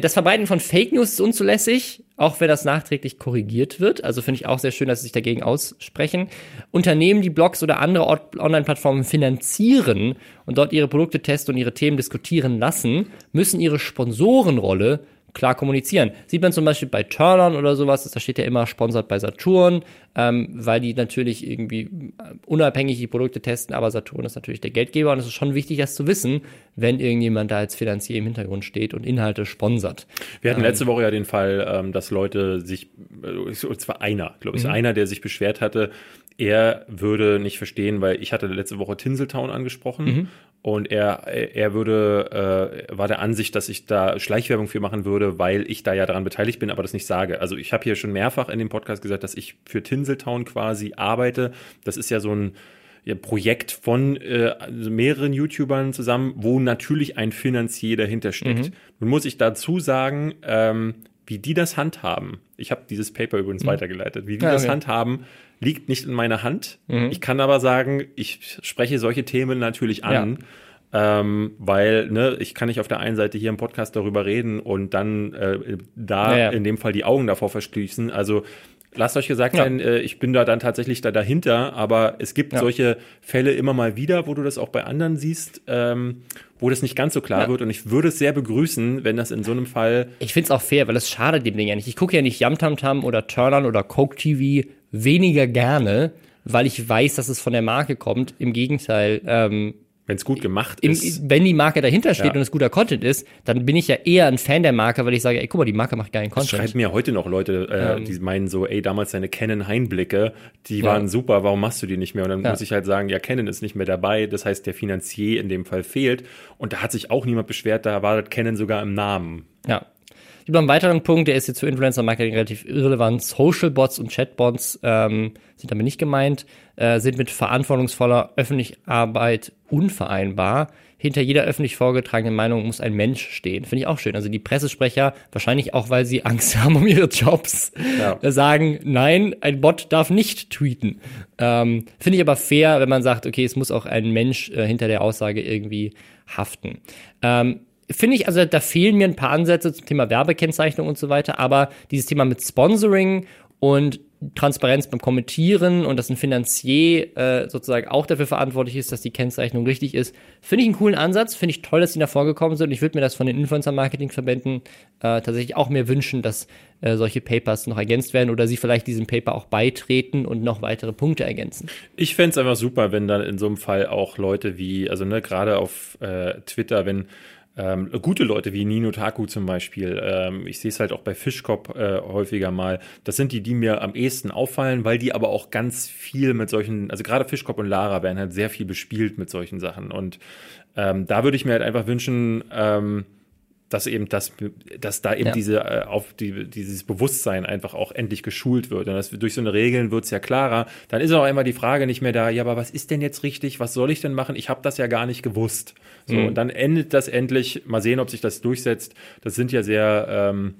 das Verbreiten von Fake News ist unzulässig, auch wenn das nachträglich korrigiert wird. Also finde ich auch sehr schön, dass sie sich dagegen aussprechen. Unternehmen, die Blogs oder andere Online-Plattformen finanzieren und dort ihre Produkte testen und ihre Themen diskutieren lassen, müssen ihre Sponsorenrolle klar kommunizieren. Sieht man zum Beispiel bei Turnern oder sowas, da steht ja immer sponsert bei Saturn, ähm, weil die natürlich irgendwie äh, unabhängig die Produkte testen, aber Saturn ist natürlich der Geldgeber und es ist schon wichtig, das zu wissen, wenn irgendjemand da als Finanzier im Hintergrund steht und Inhalte sponsert. Wir hatten ähm, letzte Woche ja den Fall, ähm, dass Leute sich, äh, und zwar einer, glaube ich, mhm. einer, der sich beschwert hatte, er würde nicht verstehen, weil ich hatte letzte Woche Tinseltown angesprochen mhm. Und er, er würde, äh, war der Ansicht, dass ich da Schleichwerbung für machen würde, weil ich da ja daran beteiligt bin, aber das nicht sage. Also ich habe hier schon mehrfach in dem Podcast gesagt, dass ich für Tinseltown quasi arbeite. Das ist ja so ein ja, Projekt von äh, mehreren YouTubern zusammen, wo natürlich ein Finanzier dahinter steckt. Mhm. Nun muss ich dazu sagen, ähm, wie die das handhaben. Ich habe dieses Paper übrigens mhm. weitergeleitet. Wie die ja, das okay. handhaben, liegt nicht in meiner Hand. Mhm. Ich kann aber sagen, ich spreche solche Themen natürlich an. Ja. Ähm, weil ne, ich kann nicht auf der einen Seite hier im Podcast darüber reden und dann äh, da ja, ja. in dem Fall die Augen davor verschließen. Also lasst euch gesagt sein, äh, ich bin da dann tatsächlich da dahinter, aber es gibt solche Fälle immer mal wieder, wo du das auch bei anderen siehst, ähm, wo das nicht ganz so klar wird und ich würde es sehr begrüßen, wenn das in so einem Fall. Ich finde es auch fair, weil es schadet dem Ding ja nicht. Ich gucke ja nicht Yamtamtam oder Turnern oder Coke TV weniger gerne, weil ich weiß, dass es von der Marke kommt. Im Gegenteil, ähm, wenn es gut gemacht ist. Im, wenn die Marke dahinter steht ja. und es guter Content ist, dann bin ich ja eher ein Fan der Marke, weil ich sage, ey, guck mal, die Marke macht geilen Content. Das schreiben mir heute noch Leute, äh, ähm, die meinen so, ey, damals deine Canon Heinblicke, die ja. waren super, warum machst du die nicht mehr? Und dann ja. muss ich halt sagen, ja, Canon ist nicht mehr dabei, das heißt, der Finanzier in dem Fall fehlt. Und da hat sich auch niemand beschwert, da war das Canon sogar im Namen. Ja, es gibt noch einen weiteren Punkt, der ist jetzt für Influencer-Marketing relativ irrelevant. Social-Bots und Chatbots ähm, sind damit nicht gemeint, äh, sind mit verantwortungsvoller öffentlicher Arbeit unvereinbar. Hinter jeder öffentlich vorgetragenen Meinung muss ein Mensch stehen. Finde ich auch schön. Also die Pressesprecher, wahrscheinlich auch, weil sie Angst haben um ihre Jobs, ja. Äh, sagen, nein, ein Bot darf nicht tweeten. Ähm, Finde ich aber fair, wenn man sagt, okay, es muss auch ein Mensch äh, hinter der Aussage irgendwie haften. Ähm, finde ich, also da fehlen mir ein paar Ansätze zum Thema Werbekennzeichnung und so weiter, aber dieses Thema mit Sponsoring und Transparenz beim Kommentieren und dass ein Finanzier äh, sozusagen auch dafür verantwortlich ist, dass die Kennzeichnung richtig ist, finde ich einen coolen Ansatz. Finde ich toll, dass die da vorgekommen sind. Und ich würde mir das von den Influencer-Marketing-Verbänden äh, tatsächlich auch mehr wünschen, dass äh, solche Papers noch ergänzt werden oder sie vielleicht diesem Paper auch beitreten und noch weitere Punkte ergänzen. Ich fände es einfach super, wenn dann in so einem Fall auch Leute wie, also ne, gerade auf äh, Twitter, wenn ähm, gute Leute wie Nino Taku zum Beispiel, ähm, ich sehe es halt auch bei Fischkopf äh, häufiger mal, das sind die, die mir am ehesten auffallen, weil die aber auch ganz viel mit solchen, also gerade Fischkopf und Lara werden halt sehr viel bespielt mit solchen Sachen. Und ähm, da würde ich mir halt einfach wünschen, ähm, dass eben das, dass da eben ja. diese äh, auf die, dieses Bewusstsein einfach auch endlich geschult wird. Und das, durch so eine Regeln wird es ja klarer. Dann ist auch immer die Frage nicht mehr da, ja, aber was ist denn jetzt richtig? Was soll ich denn machen? Ich habe das ja gar nicht gewusst. So, mhm. und dann endet das endlich. Mal sehen, ob sich das durchsetzt. Das sind ja sehr, ähm,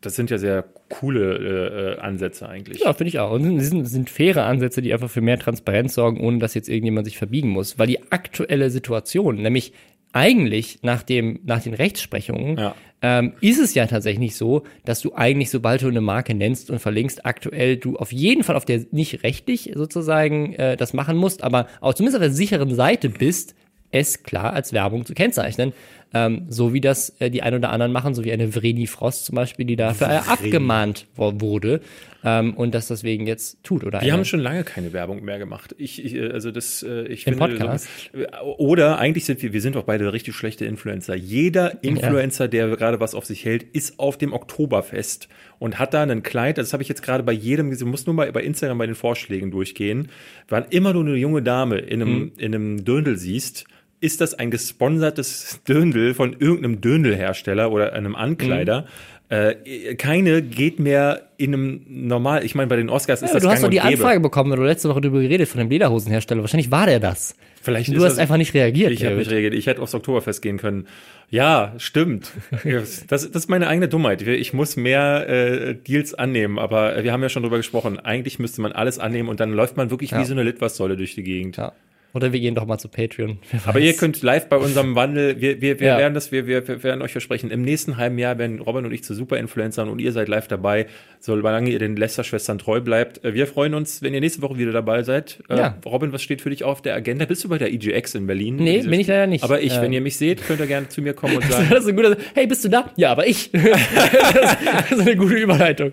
das sind ja sehr coole äh, Ansätze eigentlich. Ja, finde ich auch. Und das sind, sind faire Ansätze, die einfach für mehr Transparenz sorgen, ohne dass jetzt irgendjemand sich verbiegen muss. Weil die aktuelle Situation, nämlich eigentlich nach, dem, nach den Rechtsprechungen ja. ähm, ist es ja tatsächlich so, dass du eigentlich, sobald du eine Marke nennst und verlinkst, aktuell du auf jeden Fall auf der nicht rechtlich sozusagen äh, das machen musst, aber auch zumindest auf der sicheren Seite bist, es klar als Werbung zu kennzeichnen. Ähm, so wie das äh, die ein oder anderen machen, so wie eine Vreni Frost zum Beispiel, die dafür Vreni. abgemahnt wurde ähm, und das deswegen jetzt tut. Oder Wir haben schon lange keine Werbung mehr gemacht. Ich, ich äh, also das, äh, ich Im finde, Podcast. Äh, oder eigentlich sind wir, wir sind doch beide richtig schlechte Influencer. Jeder Influencer, ja. der gerade was auf sich hält, ist auf dem Oktoberfest und hat da einen Kleid, das habe ich jetzt gerade bei jedem gesehen, muss nur mal bei Instagram bei den Vorschlägen durchgehen, wann immer du eine junge Dame in einem, hm. in einem Döndel siehst, ist das ein gesponsertes Döndel von irgendeinem Döndelhersteller oder einem Ankleider. Mhm. Äh, keine geht mehr in einem normal, ich meine, bei den Oscars ist Ja, das du hast doch die. Anfrage bekommen, weil du letzte Woche darüber geredet von dem Lederhosenhersteller. Wahrscheinlich war der das. Vielleicht Du ist hast das- einfach nicht reagiert. Ich habe nicht reagiert. Ich hätte aufs Oktoberfest gehen können. Ja, stimmt. Das, das ist meine eigene Dummheit. Ich muss mehr äh, Deals annehmen, aber wir haben ja schon drüber gesprochen. Eigentlich müsste man alles annehmen und dann läuft man wirklich Ja. wie so eine Litfaßsäule durch die Gegend. Ja. Oder wir gehen doch mal zu Patreon. Aber ihr könnt live bei unserem Wandel, wir, wir, wir Ja. werden das, wir, wir, wir werden euch versprechen, im nächsten halben Jahr werden Robin und ich zu Superinfluencern und ihr seid live dabei, solange ihr den Lester-Schwestern treu bleibt. Äh, Wir freuen uns, wenn ihr nächste Woche wieder dabei seid. Äh, Ja. Robin, was steht für dich auf der Agenda? Bist du bei der EGX in Berlin? Nee, bin ich leider nicht. Aber ich, Äh, wenn ihr mich seht, könnt ihr gerne zu mir kommen und sagen, Das ist ein guter, hey, bist du da? Ja, aber ich. das ist eine gute Überleitung.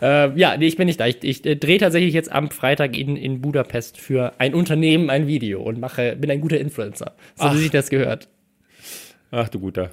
ähm, ja, nee, ich bin nicht da. Ich, ich äh, drehe tatsächlich jetzt am Freitag in, in Budapest für ein Unternehmen ein Video und mache, bin ein guter Influencer. So Ach. wie sich das gehört. ach du guter.